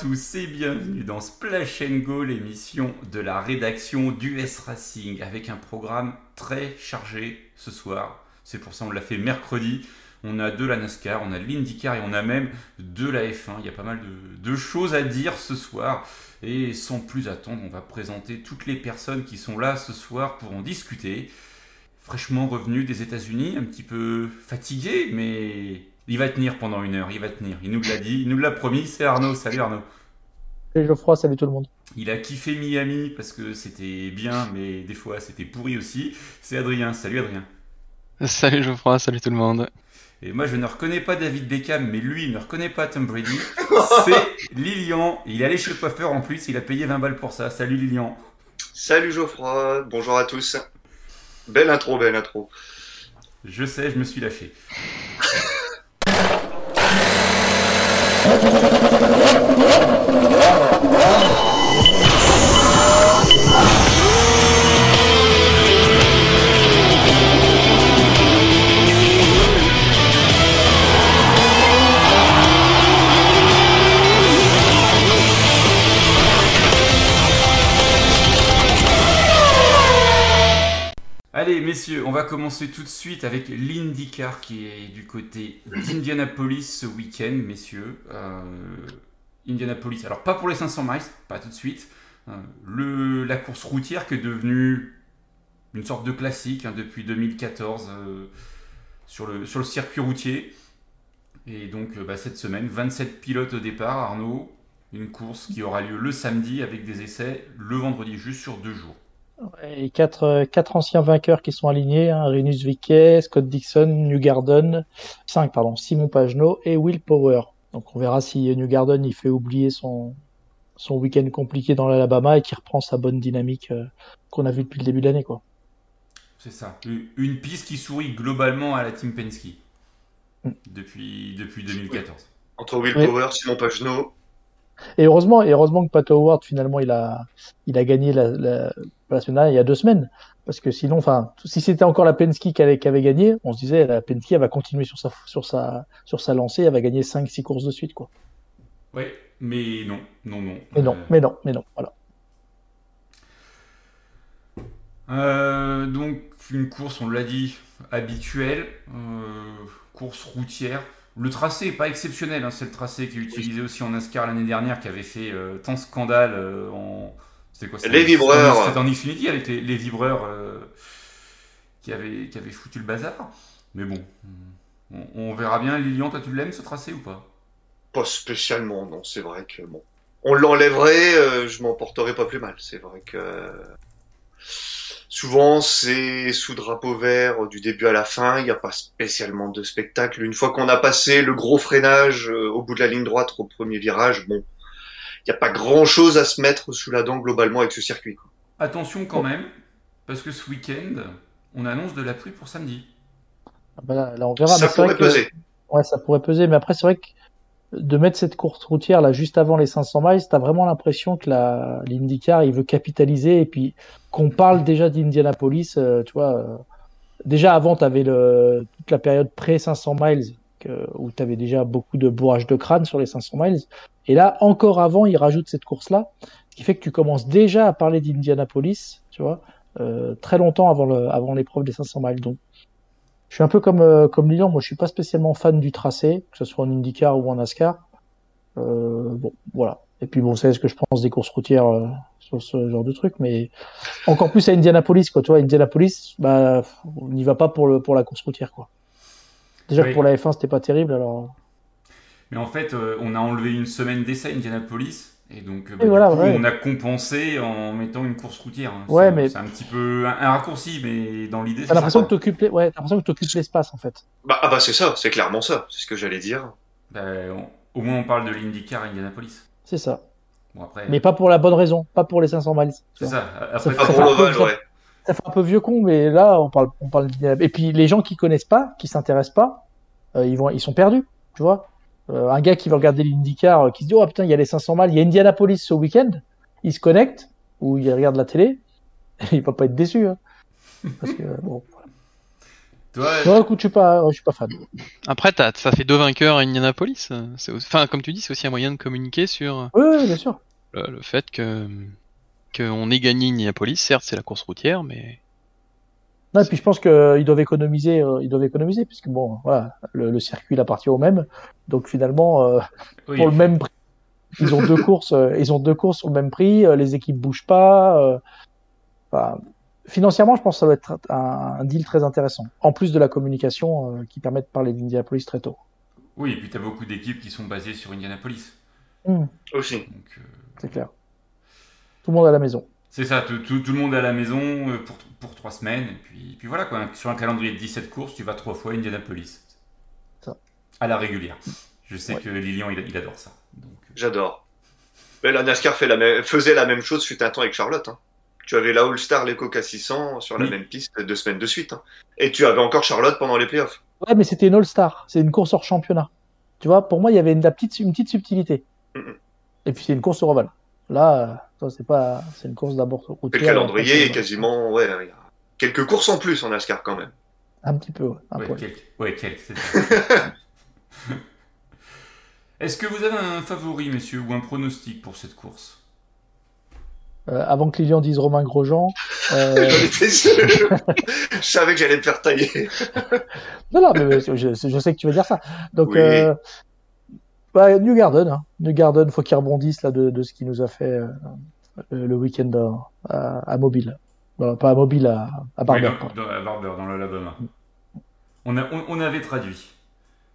Tous et bienvenue dans Splash Go, l'émission de la rédaction du S Racing, avec un programme très chargé ce soir. C'est pour ça qu'on l'a fait mercredi. On a de la NASCAR, on a de l'IndyCar et on a même de la F1. Il y a pas mal de, de choses à dire ce soir. Et sans plus attendre, on va présenter toutes les personnes qui sont là ce soir pour en discuter. Fraîchement revenu des États-Unis, un petit peu fatigué, mais il va tenir pendant une heure, il va tenir. Il nous l'a dit, il nous l'a promis. C'est Arnaud. Salut Arnaud. Salut Geoffroy, salut tout le monde. Il a kiffé Miami parce que c'était bien, mais des fois c'était pourri aussi. C'est Adrien. Salut Adrien. Salut Geoffroy, salut tout le monde. Et moi je ne reconnais pas David Beckham, mais lui il ne reconnaît pas Tom Brady. C'est Lilian. Il est allé chez le coiffeur en plus, il a payé 20 balles pour ça. Salut Lilian. Salut Geoffroy, bonjour à tous. Belle intro, belle intro. Je sais, je me suis lâché. Oh, my God. Allez, messieurs, on va commencer tout de suite avec l'IndyCar qui est du côté d'Indianapolis ce week-end, messieurs. Euh, Indianapolis, alors pas pour les 500 miles, pas tout de suite. Euh, la course routière qui est devenue une sorte de classique hein, depuis 2014 euh, sur, le, sur le circuit routier. Et donc bah, cette semaine, 27 pilotes au départ, Arnaud. Une course qui aura lieu le samedi avec des essais le vendredi, juste sur deux jours. Et quatre, quatre anciens vainqueurs qui sont alignés, hein, Renus Viquet, Scott Dixon, New Garden, 5 pardon, Simon Pagenaud et Will Power. Donc on verra si New Garden il fait oublier son, son week-end compliqué dans l'Alabama et qu'il reprend sa bonne dynamique euh, qu'on a vue depuis le début de l'année. quoi. C'est ça. Une piste qui sourit globalement à la Team Penske Mm. depuis, depuis 2014. Entre Will Oui. Power, Simon Pagenaud, Et heureusement, et heureusement que Pat Howard finalement il a, il a gagné la, la, la semaine dernière, il y a deux semaines. Parce que sinon, enfin, si c'était encore la Penske qui avait, qui avait gagné, on se disait la Penske elle va continuer sur sa, sur sa, sur sa lancée, elle va gagner 5-6 courses de suite, quoi. Oui, mais non, non, non. Mais non, Euh, mais non, mais non, voilà. euh, donc, une course, on l'a dit, habituelle, euh, course routière. Le tracé n'est pas exceptionnel, hein, c'est le tracé qui est utilisé aussi en NASCAR l'année dernière, qui avait fait tant scandale en. C'était quoi c'était Les vibreurs. C'était en Xfinity avec les, les vibreurs euh, qui, avaient, qui avaient foutu le bazar. Mais bon, on, on verra bien. Lilian, toi tu l'aimes ce tracé ou pas? Pas spécialement, non, c'est vrai que bon. On l'enlèverait, euh, je m'en porterais pas plus mal. C'est vrai que euh, souvent c'est sous drapeau vert du début à la fin, il n'y a pas spécialement de spectacle. Une fois qu'on a passé le gros freinage euh, au bout de la ligne droite au premier virage, bon, n'y a pas grand chose à se mettre sous la dent globalement avec ce circuit. quoi. Attention quand même, parce que ce week-end, on annonce de la pluie pour samedi. Ah bah là, là, on verra. Ça mais c'est vrai pourrait que- peser. Ouais, ça pourrait peser, mais après, c'est vrai que de mettre cette course routière là juste avant les 500 miles, t'as vraiment l'impression que la l'IndyCar il veut capitaliser et puis qu'on parle déjà d'Indianapolis, euh, tu vois. euh, déjà avant, t'avais le toute la période pré 500 miles que, où t'avais déjà beaucoup de bourrage de crâne sur les 500 miles, et là encore avant, ils rajoutent cette course là, ce qui fait que tu commences déjà à parler d'Indianapolis, tu vois, euh, très longtemps avant le avant l'épreuve des 500 miles. Donc je suis un peu comme, euh, comme Lilian, moi je suis pas spécialement fan du tracé, que ce soit en IndyCar ou en NASCAR. Euh, bon, voilà. Et puis bon, vous savez ce que je pense des courses routières euh, sur ce genre de truc, mais encore plus à Indianapolis, quoi. Tu vois, Indianapolis, bah, on n'y va pas pour, le, pour la course routière, quoi. Déjà Oui. que pour la F1, c'était pas terrible, alors. Mais en fait, euh, on a enlevé une semaine d'essai à Indianapolis. Et donc, euh, bah, Et voilà, du coup, ouais. on a compensé en mettant une course routière. hein. Ouais, C'est- mais- C'est un petit peu un, un raccourci, mais dans l'idée, T'as c'est l'impression ça. que t'occupes, les... ouais, t'as l'impression que t'occupes l'espace, en fait. Bah, ah bah c'est ça, c'est clairement ça, c'est ce que j'allais dire. Bah, on- au moins, on parle de l'IndyCar à Indianapolis. C'est ça. Bon, après, Mais pas pour la bonne raison, pas pour les 500 miles. c'est ça. Après, Ça Pas pour peu- l'ovale, ça- ouais. ça fait un peu vieux con, mais là, on parle, on parle. Et puis, les gens qui connaissent pas, qui s'intéressent pas, euh, ils vont, ils sont perdus, tu vois. Euh, un gars qui veut regarder l'IndyCar, euh, qui se dit, oh putain, il y a les 500 miles, il y a Indianapolis ce week-end, il se connecte, ou il regarde la télé, il va pas être déçu, hein. Parce que, bon, voilà. Toi, Non, écoute, je suis pas, je suis pas fan. Après, t'as- ça fait deux vainqueurs à Indianapolis. C'est aussi- Enfin, comme tu dis, c'est aussi un moyen de communiquer sur Oui, oui, bien sûr. le, le fait que qu'on ait gagné Indianapolis. Certes, c'est la course routière, mais Non, et puis je pense qu'ils doivent économiser, euh, ils doivent économiser, puisque bon, voilà, le, le circuit il appartient au même. Donc finalement, euh, oui, pour le même prix, ils ont deux courses, euh, ils ont deux courses le même prix, euh, les équipes bougent pas. euh, enfin, financièrement, je pense que ça va être un, un deal très intéressant. En plus de la communication euh, qui permet de parler d'Indianapolis très tôt. oui, et puis t'as beaucoup d'équipes qui sont basées sur Indianapolis. Aussi. Donc, euh, C'est clair. Tout le monde à la maison. C'est ça, tout, tout- tout le monde est à la maison euh, pour, pour trois semaines. Et puis, puis voilà, quoi. Sur un calendrier de 17 courses, tu vas trois fois à Indianapolis. Ça. À la régulière. Je sais Ouais. que Lilian, il, il adore ça. Donc, euh, J'adore. Mais la NASCAR fait la même- faisait la même chose fut un temps avec Charlotte. hein. Tu avais la All-Star, les Coca 600 sur la Oui. même piste deux semaines de suite. hein. Et tu avais encore Charlotte pendant les playoffs. Ouais, mais c'était une All-Star. C'est une course hors championnat. Tu vois, pour moi, il y avait une, la petite, une petite subtilité. Et puis c'est une course au Roval. Là, euh, c'est pas, c'est une course d'abord routière. le calendrier après, est quasiment, ouais, il y a quelques courses en plus en NASCAR quand même. Un petit peu, ouais, un ouais, poil. quelques. Ouais. Est-ce que vous avez un favori, messieurs, ou un pronostic pour cette course? Euh, avant que Lilian dise Romain Grosjean. euh, J'en étais sûr. Je savais que j'allais me faire tailler. non, non, mais je, je sais que tu vas dire ça. Donc, Oui. euh, bah, New Garden, hein. New Garden, faut qu'il rebondisse là de, de ce qu'il nous a fait euh, le, le week-end à, à, à Mobile. Non, pas à Mobile, à, à Barber. Oui, dans, dans- à Barber, dans l'Alabama. On, a, on, on avait traduit.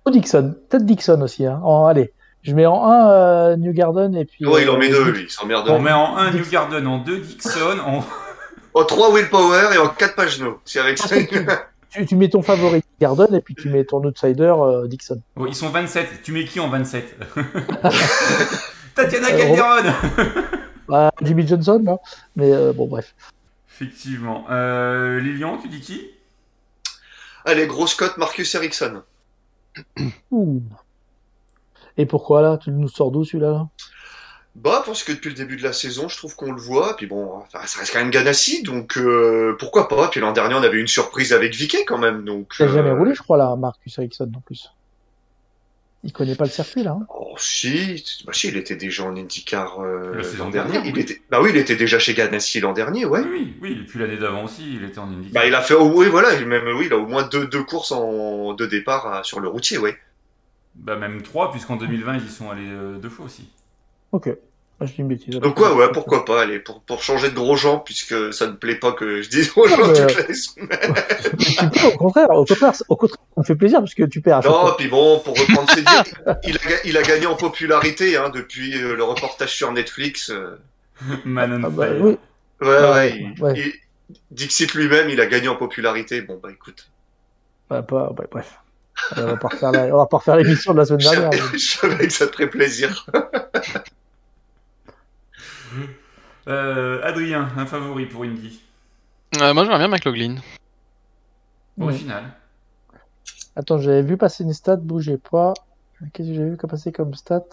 Oh, Dixon, peut-être Dixon aussi. Hein. En- allez, je mets en 1 New Garden et puis. Ouais, il en euh, met deux, lui, il s'emmerde. On met en 1 New Garden, en 2 Dixon, en... En 3 Willpower et en 4 Pagenaud. C'est avec ça. Tu, tu mets ton favori Garden et puis tu mets ton outsider euh, Dixon. Oh, ils sont 27. Tu mets qui en 27 Tatiana Euh, Calderon Ah, Jimmy Johnson, là. Mais euh, bon, bref. Effectivement. Euh, Lilian, tu dis qui? Allez, grosse cote, Marcus Ericsson. Ouh. Et pourquoi là? Tu nous sors d'où celui-là là? Bah, parce que depuis le début de la saison, je trouve qu'on le voit. Puis bon, enfin, ça reste quand même Ganassi, donc euh, pourquoi pas. Puis l'an dernier, on avait une surprise avec Vicky quand même. Donc, Il n'a jamais euh, roulé, je crois, là, Marcus Ericsson, en plus. Il connaît pas le circuit, là. hein. Oh, si, bah, si, il était déjà en IndyCar euh, l'an dernier. dernière, Il oui. était... Bah oui, il était déjà chez Ganassi l'an dernier, ouais. Oui, oui, oui. Et puis l'année d'avant aussi, il était en Indy. Bah, il a fait, oh, oui, voilà, même, oui, il a au moins deux, deux courses en deux départs euh, sur le routier, ouais. Bah, même 3, puisqu'en 2020, ils y sont allés euh, deux fois aussi. Ok. Ah, je dis une bêtise. Donc, ouais, ouais, pourquoi pas, allez, pour, pour changer de gros gens, puisque ça ne plaît pas que je dise gros Non, gens mais, toutes euh, les semaines. Au contraire, au contraire, au contraire, ça me fait plaisir parce que tu perds à Non, puis bon, pour reprendre ses dires, il a, ga- il a gagné en popularité hein, depuis euh, le reportage sur Netflix. euh. Man on Ah bah, fire. oui. Ouais, Ouais, ouais, ouais. il- Dixit lui-même, il a gagné en popularité. Bon, bah écoute, Bah, pas- bah, bref. On va pas refaire la- on va pas refaire l'émission de la semaine dernière. je savais que ça te ferait plaisir. Euh, Adrien, un favori pour Indy. Euh, moi, j'aimerais bien McLaughlin. Original. Attends, j'avais vu passer une stat, bougez pas. Qu'est-ce que j'ai vu passer comme stat?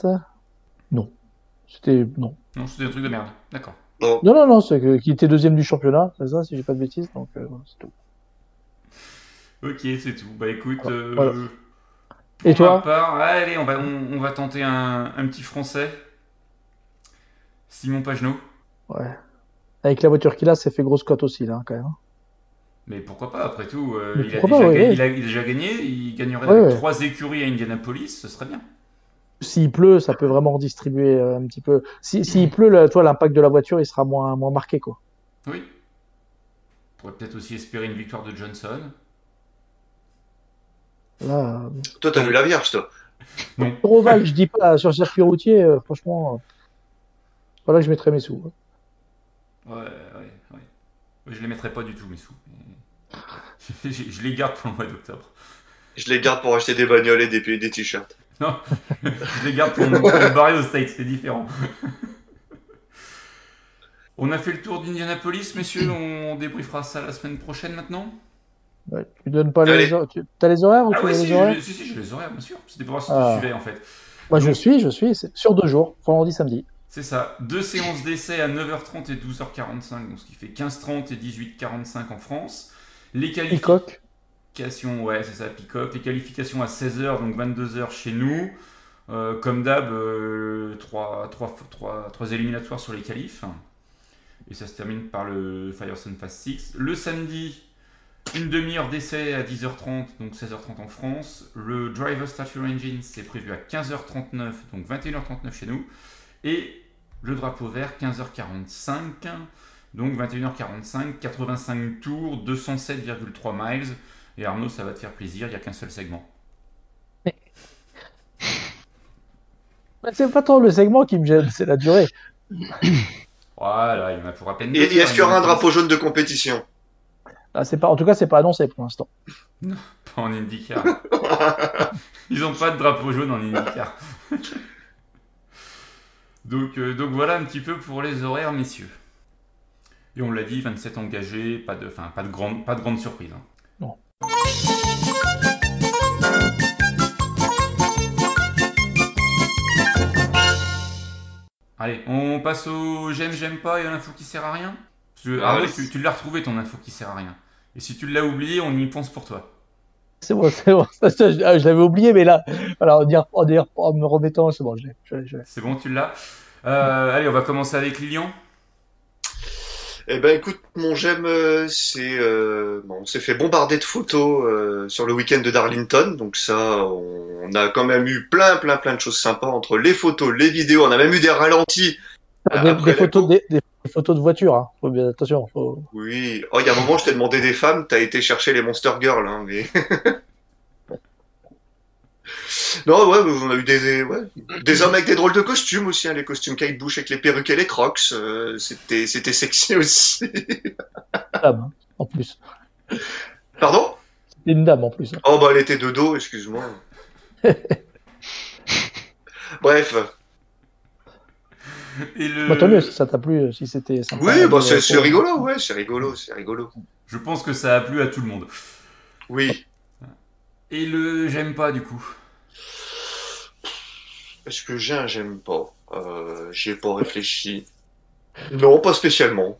Non. C'était. Non. Non, c'était un truc de merde. D'accord. Non, non, non, c'est que- qu'il était deuxième du championnat, c'est ça, si j'ai pas de bêtises. Donc, euh, c'est tout. Ok, c'est tout. Bah écoute. euh, Voilà. Et toi? part, allez, on va, on, on va tenter un, un petit français. Simon Pagenaud. Ouais. Avec la voiture qu'il a, c'est fait grosse cote aussi, là, quand même. Mais pourquoi pas, après tout, euh, il, a déjà pas, gagné, ouais, il, a, il a déjà gagné, il gagnerait Ouais, avec ouais. trois écuries à Indianapolis, ce serait bien. S'il pleut, ça peut vraiment redistribuer euh, un petit peu. Si, s'il pleut, là, toi, l'impact de la voiture, il sera moins, moins marqué, quoi. Oui. On pourrait peut-être aussi espérer une victoire de Johnson. Là, euh, toi, t'as vu la Vierge, toi? sur Oval, je dis pas, sur circuit routier, euh, franchement, euh, voilà que je mettrais mes sous. hein. Ouais, ouais, ouais. Je les mettrai pas du tout, mes sous. je, je les garde pour le mois d'octobre. Je les garde pour acheter des bagnoles et des, des t-shirts. Non, je les garde pour me, barrer au States, c'est différent. On a fait le tour d'Indianapolis, messieurs. On débriefera ça la semaine prochaine maintenant. Ouais, tu donnes pas Allez. les horaires. Tu as les horaires ou Ah tu ouais, as si, les horaires je, si, si, je les horaires, bien sûr. C'était pour voir si Ah. tu suivais en fait. Moi, je suis, je suis. c'est Sur deux jours, vendredi, samedi. C'est ça, deux séances d'essai à 9h30 et 12h45, donc ce qui fait 15h30 et 18h45 en France. Les qualifications, ouais, c'est ça, Peacock. Les qualifications à 16h, donc 22h chez nous. Euh, comme d'hab, 3, éliminatoires sur les qualifs. Et ça se termine par le Firesun Fast 6. Le samedi, une demi-heure d'essai à 10h30, donc 16h30 en France. Le Driver Statue Engine, c'est prévu à 15h39, donc 21h39 chez nous. Et le drapeau vert, 15h45, donc 21h45, 85 tours, 207,3 miles. Et Arnaud, ça va te faire plaisir, il n'y a qu'un seul segment. C'est pas trop le segment qui me gêne, c'est la durée. Voilà, il y en a pour à peine. Et, est-ce qu'il y aura un drapeau jaune de compétition? Ah, c'est pas, En tout cas, c'est pas annoncé pour l'instant. Non, pas en IndyCar. Ils n'ont pas de drapeau jaune en IndyCar. donc, euh, donc voilà un petit peu pour les horaires, messieurs. Et on l'a dit, 27 engagés, pas de, enfin, pas de grande, pas de grande surprise. Hein. Non. Allez, on passe au j'aime, j'aime pas et à l'info qui sert à rien. Ah tu, l'as retrouvé ton info qui sert à rien. Et si tu l'as oublié, on y pense pour toi. C'est bon, c'est bon. je, l'avais oublié, mais là, alors, en, en, me remettant, c'est bon, je l'ai. C'est bon, tu l'as. Euh, allez, on va commencer avec Lilian. Eh ben écoute, mon j'aime, euh, c'est euh, bon, on s'est fait bombarder de photos euh, sur le week-end de Darlington, donc ça, on, a quand même eu plein, plein, plein de choses sympas entre les photos, les vidéos, on a même eu des ralentis. Des, photos, des, photos de voitures, hein. faut bien attention. Oui, oh, il y a un moment, je t'ai demandé des femmes, t'as été chercher les Monster Girls, hein, mais. Non, ouais, on a eu des, ouais, des hommes avec des drôles de costumes aussi, hein, les costumes Kate Bush avec les perruques et les crocs, euh, c'était, c'était sexy aussi. Dame, en plus. Pardon? C'était une dame en plus. Oh bah elle était de dos, excuse-moi. Bref. Et le... Bah, tant mieux si ça t'a plu, si c'était sympa. Oui, bah c'est, c'est rigolo, ouais, c'est rigolo, c'est rigolo. Je pense que ça a plu à tout le monde. Oui. Et le j'aime pas du coup Est-ce que j'ai un j'aime pas? Euh, J'y ai pas réfléchi. Non, pas spécialement.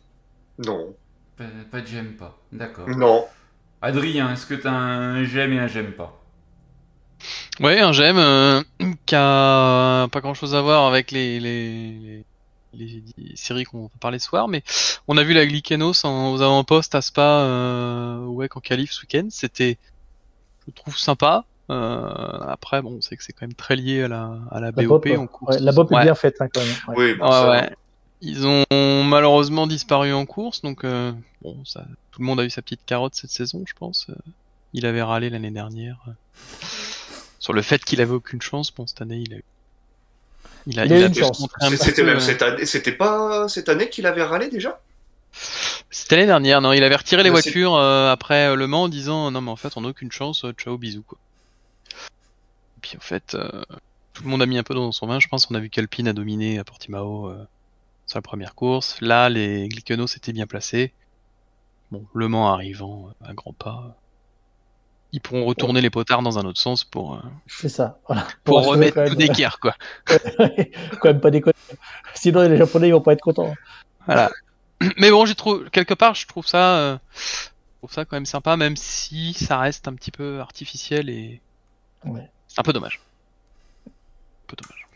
Non. Pas, de j'aime pas, d'accord. Non. Adrien, est-ce que t'as un j'aime et un j'aime pas? Ouais, un j'aime euh, qui a pas grand chose à voir avec les, les, les, séries qu'on va parler ce soir, mais on a vu la Glykenos en, aux avant-postes à Spa, euh, ouais, en qualif ce week-end. C'était je trouve sympa. Euh, après, bon, c'est que c'est quand même très lié à la, à la, BOP en course. la BOP est bien faite, hein, quand même. Oui, bah, Ils ont malheureusement disparu en course, donc euh, bon, ça, tout le monde a eu sa petite carotte cette saison, je pense. Euh, il avait râlé l'année dernière sur le fait qu'il avait aucune chance. Bon, cette année, il a eu. Il a, il a, une chance. C'était même cette année. C'était pas cette année qu'il avait râlé déjà? C'était l'année dernière, non, il avait retiré les voitures euh, après euh, Le Mans en disant non mais en fait on n'a aucune chance, euh, ciao bisous quoi. Et puis en fait tout le monde a mis un peu dans son vin, je pense qu'on a vu qu'Alpine a dominé à Portimao sur la première course. Là les Glickenhaus s'étaient bien placés. Bon, Le Mans arrivant à grands pas. Ils pourront retourner les potards dans un autre sens pour. C'est ça, voilà. Pour, remettre tout d'équerre, quoi. quand même pas déconner. Sinon les Japonais ils vont pas être contents. Voilà. Mais bon, j'ai trouvé quelque part, je trouve ça, euh, je trouve ça quand même sympa, même si ça reste un petit peu artificiel et c'est un peu dommage. Un peu dommage.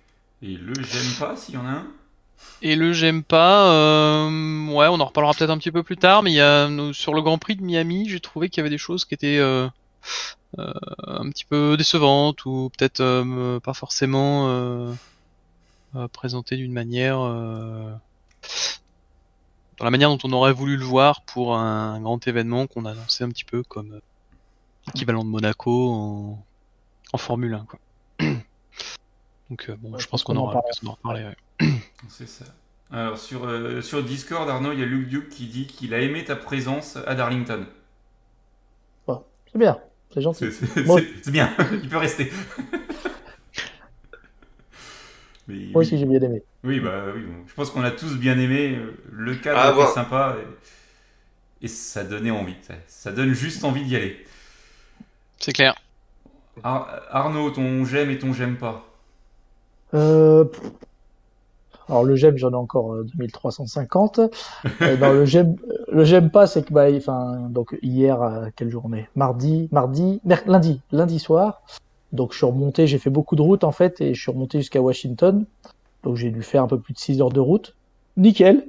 Et le j'aime pas, s'il y en a un? Et le j'aime pas, euh, ouais, on en reparlera peut-être un petit peu plus tard, mais il y a sur le Grand Prix de Miami, j'ai trouvé qu'il y avait des choses qui étaient euh, euh un petit peu décevantes ou peut-être euh, pas forcément euh, présentées d'une manière dans la manière dont on aurait voulu le voir pour un grand événement qu'on a annoncé un petit peu comme euh, l'équivalent de Monaco en, en Formule 1. Quoi. Donc euh, bon, je pense qu'on aura l'occasion d'en reparler. C'est ça. Alors sur, euh, sur Discord, Arnaud, il y a Luke Duke qui dit qu'il a aimé ta présence à Darlington. c'est bien, c'est gentil. C'est bien, il peut rester. Moi aussi, j'ai bien aimé. Oui, bah oui. Je pense qu'on a tous bien aimé. Euh, le cadre ah, était sympa et... ça donnait envie. Ça, donne juste envie d'y aller. C'est clair. Arnaud, ton j'aime et ton j'aime pas. Euh... Alors le j'aime, j'en ai encore 2350. Euh, dans le j'aime, le j'aime pas, c'est que bah, enfin, donc hier, euh, quelle journée? Mardi, mardi, lundi, lundi soir. Donc je suis remonté, j'ai fait beaucoup de route en fait, et je suis remonté jusqu'à Washington. Donc j'ai dû faire un peu plus de 6 heures de route. Nickel.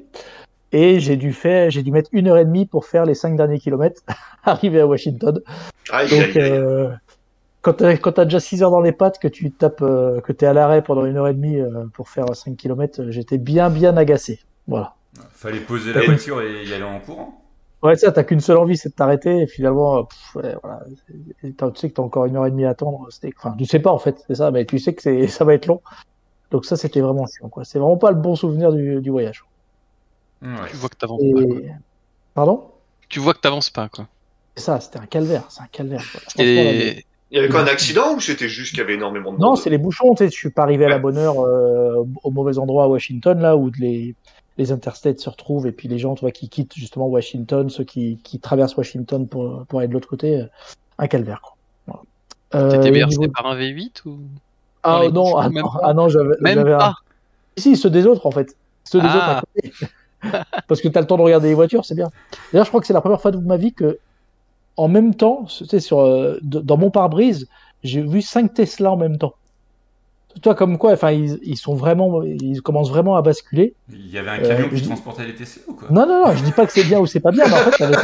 Et j'ai dû faire, j'ai dû mettre une heure et demie pour faire les cinq derniers kilomètres, arriver à Washington. Aïe, Donc, aïe, aïe. euh, quand t'as, quand t'as déjà 6 heures dans les pattes, que tu tapes, euh, que t'es à l'arrêt pendant une heure et demie euh, pour faire 5 km, j'étais bien, bien agacé. Voilà. Fallait poser la voiture et y aller en courant. Ouais, ça, t'as qu'une seule envie, c'est de t'arrêter, et finalement, euh, pff, ouais, voilà. Et t'as- Tu sais que t'as encore une heure et demie à attendre. Enfin, tu sais pas, en fait, c'est ça, mais tu sais que c'est, ça va être long. Donc ça, c'était vraiment chiant, quoi. C'est vraiment pas le bon souvenir du, du voyage. Ouais. Tu vois que t'avances pas. Quoi. Pardon? Tu vois que t'avances pas quoi. C'est ça, c'était un calvaire, c'est un calvaire. quoi. Et Il y avait quoi, un accident ou c'était juste qu'il y avait énormément de Non, c'est les bouchons. Tu sais, je suis pas arrivé à la bonne heure euh, au mauvais endroit à Washington, là où les, les interstates se retrouvent et puis les gens, tu vois, qui quittent justement Washington, ceux qui, qui traversent Washington pour, pour aller de l'autre côté, euh, un calvaire. Quoi. Voilà. Euh, t'étais au bercé niveau- par un V8 ou? Ah non, ah non, ah non, j'avais Même un- pas. Si, ceux des autres en fait. Ceux des Ah. autres à côté. Parce que tu as le temps de regarder les voitures, c'est bien. D'ailleurs, je crois que c'est la première fois de ma vie que, en même temps, tu sais, sur, euh, dans mon pare-brise, j'ai vu cinq Tesla en même temps. Toi, comme quoi, enfin, ils, ils sont vraiment, ils commencent vraiment à basculer. Il y avait un Euh, camion qui je- transportait les Tesla ou quoi? Non, non, non, je dis pas que c'est bien ou c'est pas bien, mais en fait, t'avais-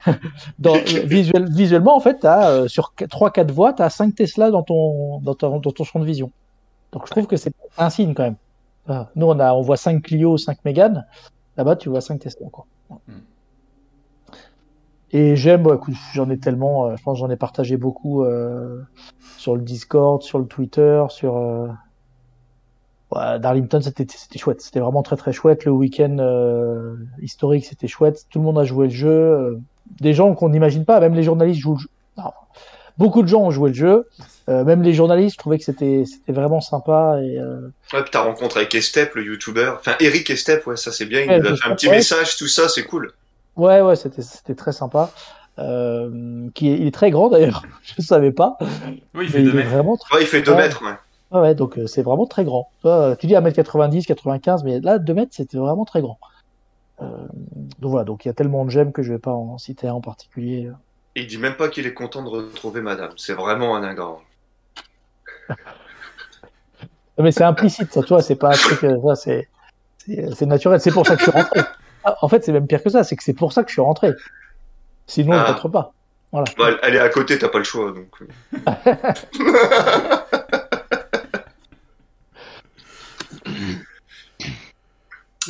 dans, euh, visuel- visuellement, en fait, as, euh, sur 3-4 voies, tu as 5 Tesla dans ton, dans, ton, dans ton champ de vision. Donc je trouve que c'est un signe quand même. Nous, on, a, on voit 5 Clio, 5 Mégane. Là-bas, tu vois 5 Tesla. Quoi. Mm. Et j'aime, bah, j'en ai tellement, euh, je pense j'en ai partagé beaucoup euh, sur le Discord, sur le Twitter, sur. Euh... ouais, Darlington, c'était c'était chouette. C'était vraiment très très chouette. Le week-end euh, historique, c'était chouette. Tout le monde a joué le jeu. des gens qu'on n'imagine pas, même les journalistes jouent le jeu. Non, beaucoup de gens ont joué le jeu. Euh, même les journalistes, je trouvais que c'était c'était vraiment sympa. Et, euh, Ouais, puis t'as rencontré avec Estep, le youtubeur. Enfin, Eric Estep, ouais, ça c'est bien. Il Ouais, nous a fait un petit message, tout ça, c'est cool. Ouais, ouais, c'était c'était très sympa. Euh, qui est, il est très grand d'ailleurs, je savais pas. Oui, il fait 2 il est mètres. vraiment très. Ouais, il fait 2 Ouais. mètres, ouais. Ouais, ouais, donc euh, c'est vraiment très grand. Tu, dis 1m90, 95, mais là, 2 mètres, c'était vraiment très grand. Euh, donc voilà, donc il y a tellement de gemmes que je vais pas en citer un en particulier. Et il dit même pas qu'il est content de retrouver madame. C'est vraiment un ingrat. Mais c'est implicite, ça, tu vois, c'est pas un truc, ça, c'est, c'est, c'est naturel, c'est pour ça que je suis rentré. Ah, en fait, c'est même pire que ça, c'est que c'est pour ça que je suis rentré. Sinon, je Ah. rentre pas. Voilà. Bon, elle- est à côté, t'as pas le choix, donc. euh.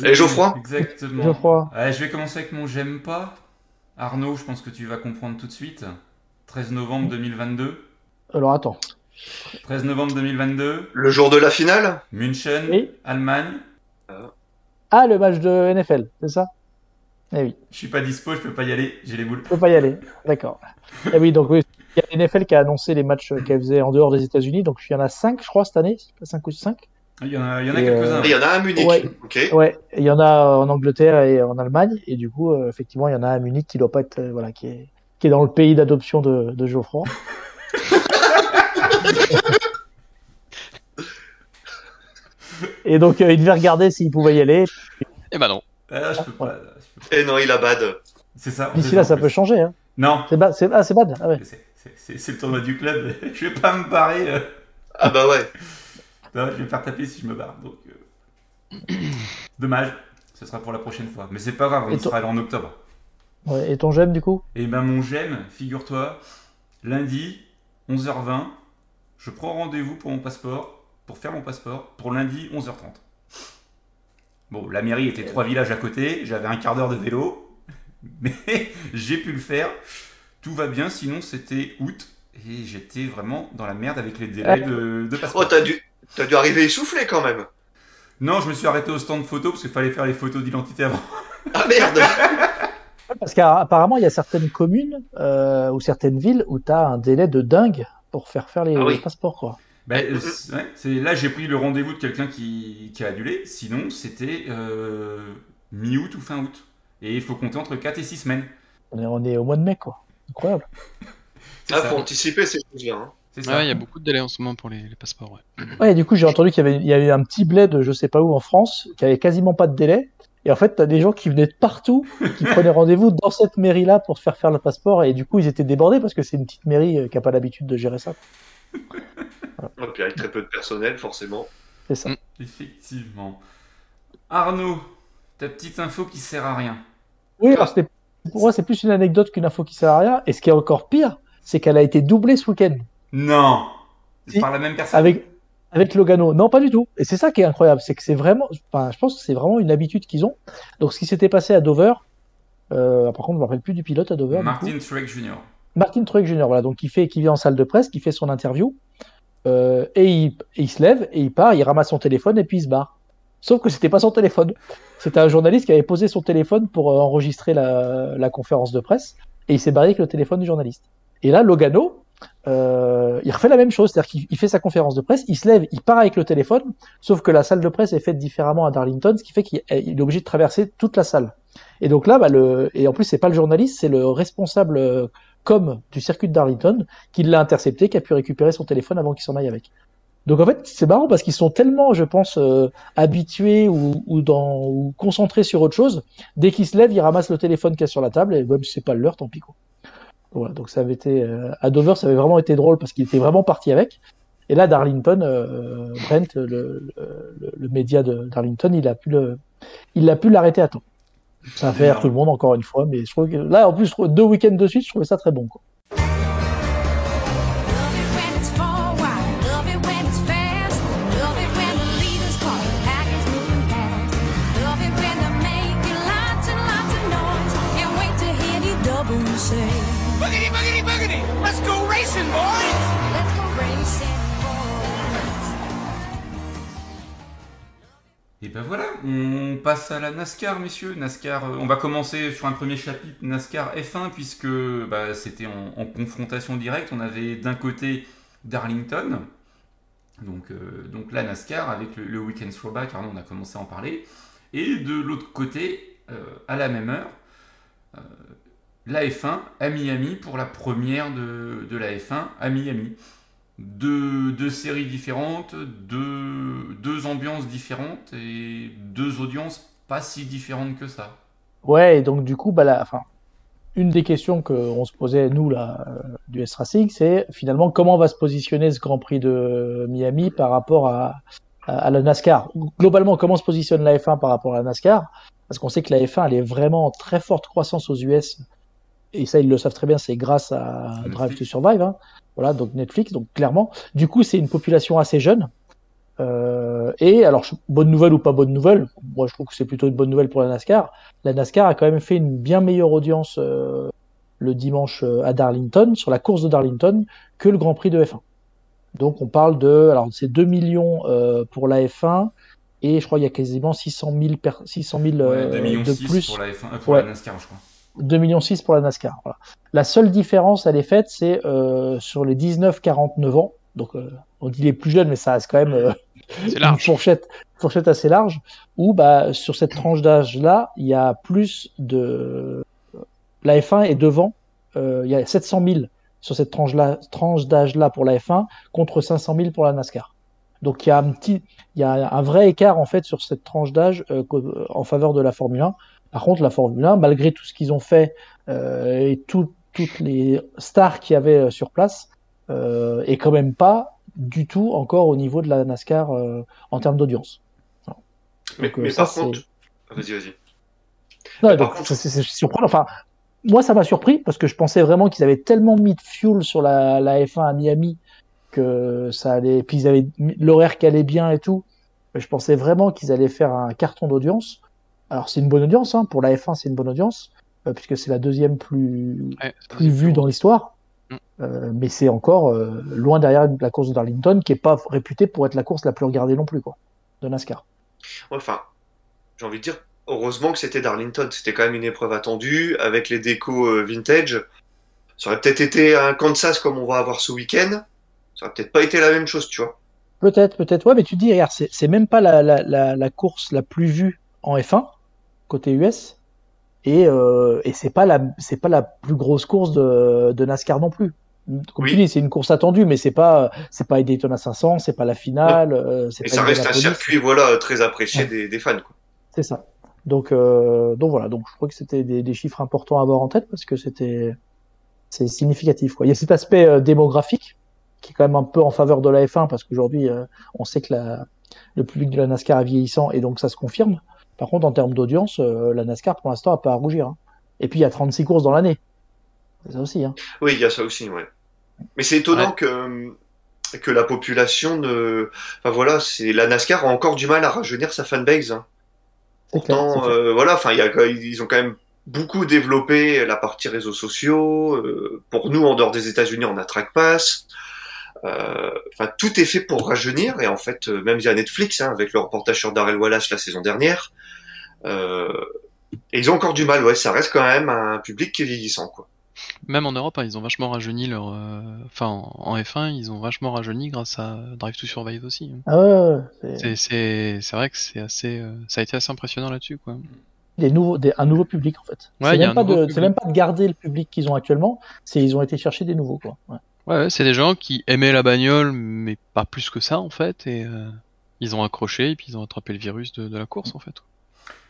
Et Geoffroy Exactement. Geoffroy. Ouais, je vais commencer avec mon j'aime pas. Arnaud, je pense que tu vas comprendre tout de suite. 13 novembre 2022. Alors attends. 13 novembre 2022. Le jour de la finale? München, Oui. Allemagne. Ah, le match de NFL, c'est ça? Eh oui, Je suis pas dispo, je peux pas y aller, j'ai les boules. je peux pas y aller. D'accord. Eh oui, donc oui, il y a l'NFL qui a annoncé les matchs qu'elle faisait en dehors des États-Unis, donc il y en a 5, je crois, cette année. 5 ou 5 Il y en a, il y en a Et, quelques-uns. Il y en a un à Munich. Ouais. Ok. Ouais, il y en a en Angleterre et en Allemagne, et du coup, euh, effectivement, il y en a un à Munich qui doit pas être, euh, voilà, qui est, qui est dans le pays d'adoption de, de Geoffroy. et donc, euh, il devait regarder s'il pouvait y aller. Eh ben non. Ah, je peux pas. je peux pas. Et non, il a bad. C'est ça. D'ici là, ça plus. peut changer. Hein. Non, C'est bad, c'est, ah, c'est bad. Ah ouais. c'est- c'est c'est- le tournoi du club. je vais pas me barrer. euh. Ah bah ouais. Non, je vais me faire taper si je me barre. Donc, euh, dommage. Ce sera pour la prochaine fois. Mais c'est pas grave, on Et toi- sera en octobre. Ouais, Et ton j'aime, du coup? Et ben mon j'aime, figure-toi, lundi, 11h20, je prends rendez-vous pour mon passeport, pour faire mon passeport, pour lundi, 11h30. Bon, la mairie était trois villages à côté, j'avais un quart d'heure de vélo, mais j'ai pu le faire. Tout va bien, sinon c'était août, et j'étais vraiment dans la merde avec les délais de, de Oh, passeport. t'as dû, t'as dû arriver essoufflé quand même. Non, je me suis arrêté au stand photo parce qu'il fallait faire les photos d'identité avant. Ah merde. Parce qu'apparemment, il y a certaines communes euh, ou certaines villes où tu as un délai de dingue pour faire faire les, Ah oui. les passeports. Quoi. Ben, euh, c'est- ouais, c'est là j'ai pris le rendez-vous de quelqu'un qui, qui a annulé. Sinon, c'était euh, mi-août ou fin août. Et il faut compter entre 4 et 6 semaines. On est, on est au mois de mai, quoi. Incroyable. C'est Ah, faut anticiper ces choses-là. Hein. Ouais, ça. il y a beaucoup de délais en ce moment pour les, les passeports. Ouais. Ouais, et du coup, j'ai entendu qu'il y avait, il y avait un petit bled, je sais pas où, en France, qui avait quasiment pas de délai. Et en fait, t'as des gens qui venaient de partout, qui prenaient rendez-vous dans cette mairie-là pour se faire faire le passeport. Et du coup, ils étaient débordés parce que c'est une petite mairie euh, qui a pas l'habitude de gérer ça. Et puis avec très peu de personnel, forcément. C'est ça. Mm. Effectivement. Arnaud, ta petite info qui sert à rien. Oui, alors c'était, pour moi, c'est plus une anecdote qu'une info qui sert à rien. Et ce qui est encore pire, c'est qu'elle a été doublée ce week-end. Non Si. Par la même personne Avec, avec Logano. Non, pas du tout. Et c'est ça qui est incroyable, c'est que c'est vraiment, enfin, je pense que c'est vraiment une habitude qu'ils ont. Donc, ce qui s'était passé à Dover, euh, par contre, je me rappelle plus du pilote à Dover. Martin Truex Jr. Martin Truex Jr. Voilà, donc il fait, qui vient en salle de presse, qui fait son interview, euh, et, il, et il se lève et il part, il ramasse son téléphone et puis il se barre. Sauf que c'était pas son téléphone. C'était un journaliste qui avait posé son téléphone pour euh, enregistrer la, la conférence de presse et il s'est barré avec le téléphone du journaliste. Et là, Logano, euh, il refait la même chose, c'est-à-dire qu'il il fait sa conférence de presse, il se lève, il part avec le téléphone, sauf que la salle de presse est faite différemment à Darlington, ce qui fait qu'il il est obligé de traverser toute la salle. Et donc là, bah, le, et en plus, c'est pas le journaliste, c'est le responsable euh, com du circuit Darlington qui l'a intercepté, qui a pu récupérer son téléphone avant qu'il s'en aille avec. Donc en fait, c'est marrant parce qu'ils sont tellement, je pense, euh, habitués ou, ou, dans, ou concentrés sur autre chose. Dès qu'ils se lèvent, ils ramassent le téléphone qu'il y a sur la table et même c'est pas le leur, tant pis quoi. Voilà, donc ça avait été euh, à Dover, ça avait vraiment été drôle parce qu'il était vraiment parti avec. Et là, Darlington, euh, Brent, le- le média de Darlington, il a pu le, il a pu l'arrêter à temps. Ça fait rire tout le monde encore une fois, mais je trouve que là, en plus, deux week-ends de suite, je trouvais ça très bon. Quoi. Et ben voilà, on passe à la NASCAR, messieurs. NASCAR, euh, on va commencer sur un premier chapitre NASCAR F1 puisque bah, c'était en, confrontation directe. On avait d'un côté Darlington, donc, euh, la NASCAR avec le, le Weekend Throwback, on a commencé à en parler. Et de l'autre côté, euh, à la même heure, la F1 à Miami pour la première de la F1 à Miami deux, deux séries différentes, deux, deux ambiances différentes et deux audiences pas si différentes que ça. Ouais, et donc du coup, bah, la, une des questions qu'on se posait, nous, là, euh, du S-Racing, c'est finalement comment va se positionner ce Grand Prix de Miami par rapport à, à, à la NASCAR? Globalement, comment se positionne la F1 par rapport à la NASCAR? Parce qu'on sait que la F1, elle est vraiment en très forte croissance aux US. Et ça, ils le savent très bien, c'est grâce à Netflix. Drive to Survive. Hein. Voilà, donc Netflix, donc clairement. Du coup, c'est une population assez jeune. Euh, et alors, bonne nouvelle ou pas bonne nouvelle, moi je trouve que c'est plutôt une bonne nouvelle pour la NASCAR. La NASCAR a quand même fait une bien meilleure audience euh, le dimanche euh, à Darlington, sur la course de Darlington, que le Grand Prix de F1. Donc on parle de, alors c'est 2 millions euh, pour la F1 et je crois qu'il y a quasiment 600 000, per- 600 000 Ouais, 2 millions de 6 plus. pour la F1, euh, pour Ouais. la NASCAR, je crois. 2 millions 6 pour la NASCAR. Voilà. La seule différence, elle est faite, c'est euh, sur les 19-49 ans. Donc, euh, on dit les plus jeunes, mais ça reste quand même euh, une fourchette, fourchette assez large. Où, bah, sur cette tranche d'âge-là, il y a plus de. La F1 est devant. il y a 700 000 sur cette tranche-là, tranche d'âge-là pour la F1 contre 500 000 pour la NASCAR. Donc, il y a un petit, il y a un vrai écart en fait sur cette tranche d'âge en faveur de la Formule 1. Par contre, la Formule 1, malgré tout ce qu'ils ont fait euh, et tout- toutes les stars qu'il y avait euh, sur place, euh, est quand même pas du tout encore au niveau de la NASCAR euh, en termes d'audience. Mais, mais ça, par contre, vas-y, vas-y. Non, Mais par donc, contre- c'est- surprenant. Enfin, moi, ça m'a surpris parce que je pensais vraiment qu'ils avaient tellement mis de fuel sur la, la F1 à Miami que ça allait. Puis ils avaient l'horaire qui allait bien et tout. Je pensais vraiment qu'ils allaient faire un carton d'audience. Alors, c'est une bonne audience hein, pour la F1, c'est une bonne audience euh, puisque c'est la deuxième plus Ouais, plus vue dans l'histoire. Mm. Euh, mais c'est encore euh, loin derrière la course de Darlington, qui est pas réputée pour être la course la plus regardée non plus, quoi, de NASCAR. Enfin, j'ai envie de dire, heureusement que c'était Darlington. C'était quand même une épreuve attendue avec les décos euh, vintage. Ça aurait peut-être été un Kansas comme on va avoir ce week-end. Ça aurait peut-être pas été la même chose, tu vois. Peut-être, peut-être. Ouais, mais tu te dis, regarde, c'est c'est même pas la, la, la, la course la plus vue en F1 côté US, et euh, et c'est pas la c'est pas la plus grosse course de, de NASCAR non plus. Comme Oui. tu dis, c'est une course attendue, mais c'est pas c'est pas Daytona 500, c'est pas la finale, euh, Et pas ça reste un circuit, voilà, très apprécié Ouais. des, des fans. C'est ça. Donc, euh, donc voilà. Donc je crois que c'était des, des chiffres importants à avoir en tête parce que c'était c'est significatif. Quoi. Il y a cet aspect euh, démographique qui est quand même un peu en faveur de la F1 parce qu'aujourd'hui euh, on sait que la, le public de la NASCAR est vieillissant et donc ça se confirme. Par contre, en termes d'audience, euh, la NASCAR pour l'instant a pas à rougir. hein. Et puis il y a 36 courses dans l'année. C'est ça aussi. Hein. Oui, il y a ça aussi, ouais. Mais c'est étonnant que que la population ne, enfin voilà, c'est la NASCAR a encore du mal à rajeunir sa fanbase. Hein. Pourtant, clair. euh, voilà, enfin, il y a, ils ont quand même beaucoup développé la partie réseaux sociaux. euh, pour nous, en dehors des États-Unis, on a TrackPass. Euh, Enfin, tout est fait pour rajeunir et en fait, euh, même via Netflix, hein, avec le reportage sur Darrell Wallace la saison dernière, euh, et ils ont encore du mal. Ouais, ça reste quand même un public qui est vieillissant, quoi. Même en Europe, hein, ils ont vachement rajeuni leur. euh, Enfin, en en F1, ils ont vachement rajeuni grâce à Drive to Survive aussi. hein. Ah c'est- C'est- C'est c'est vrai que c'est assez. euh, Ça a été assez impressionnant là-dessus, quoi. des nouveaux, des, un nouveau public en fait. Ouais, c'est même pas de, public. c'est même pas de garder le public qu'ils ont actuellement, c'est ils ont été chercher des nouveaux quoi. Ouais. Ouais, ouais, c'est des gens qui aimaient la bagnole, mais pas plus que ça en fait, et euh, ils ont accroché et puis ils ont attrapé le virus de, de la course en fait.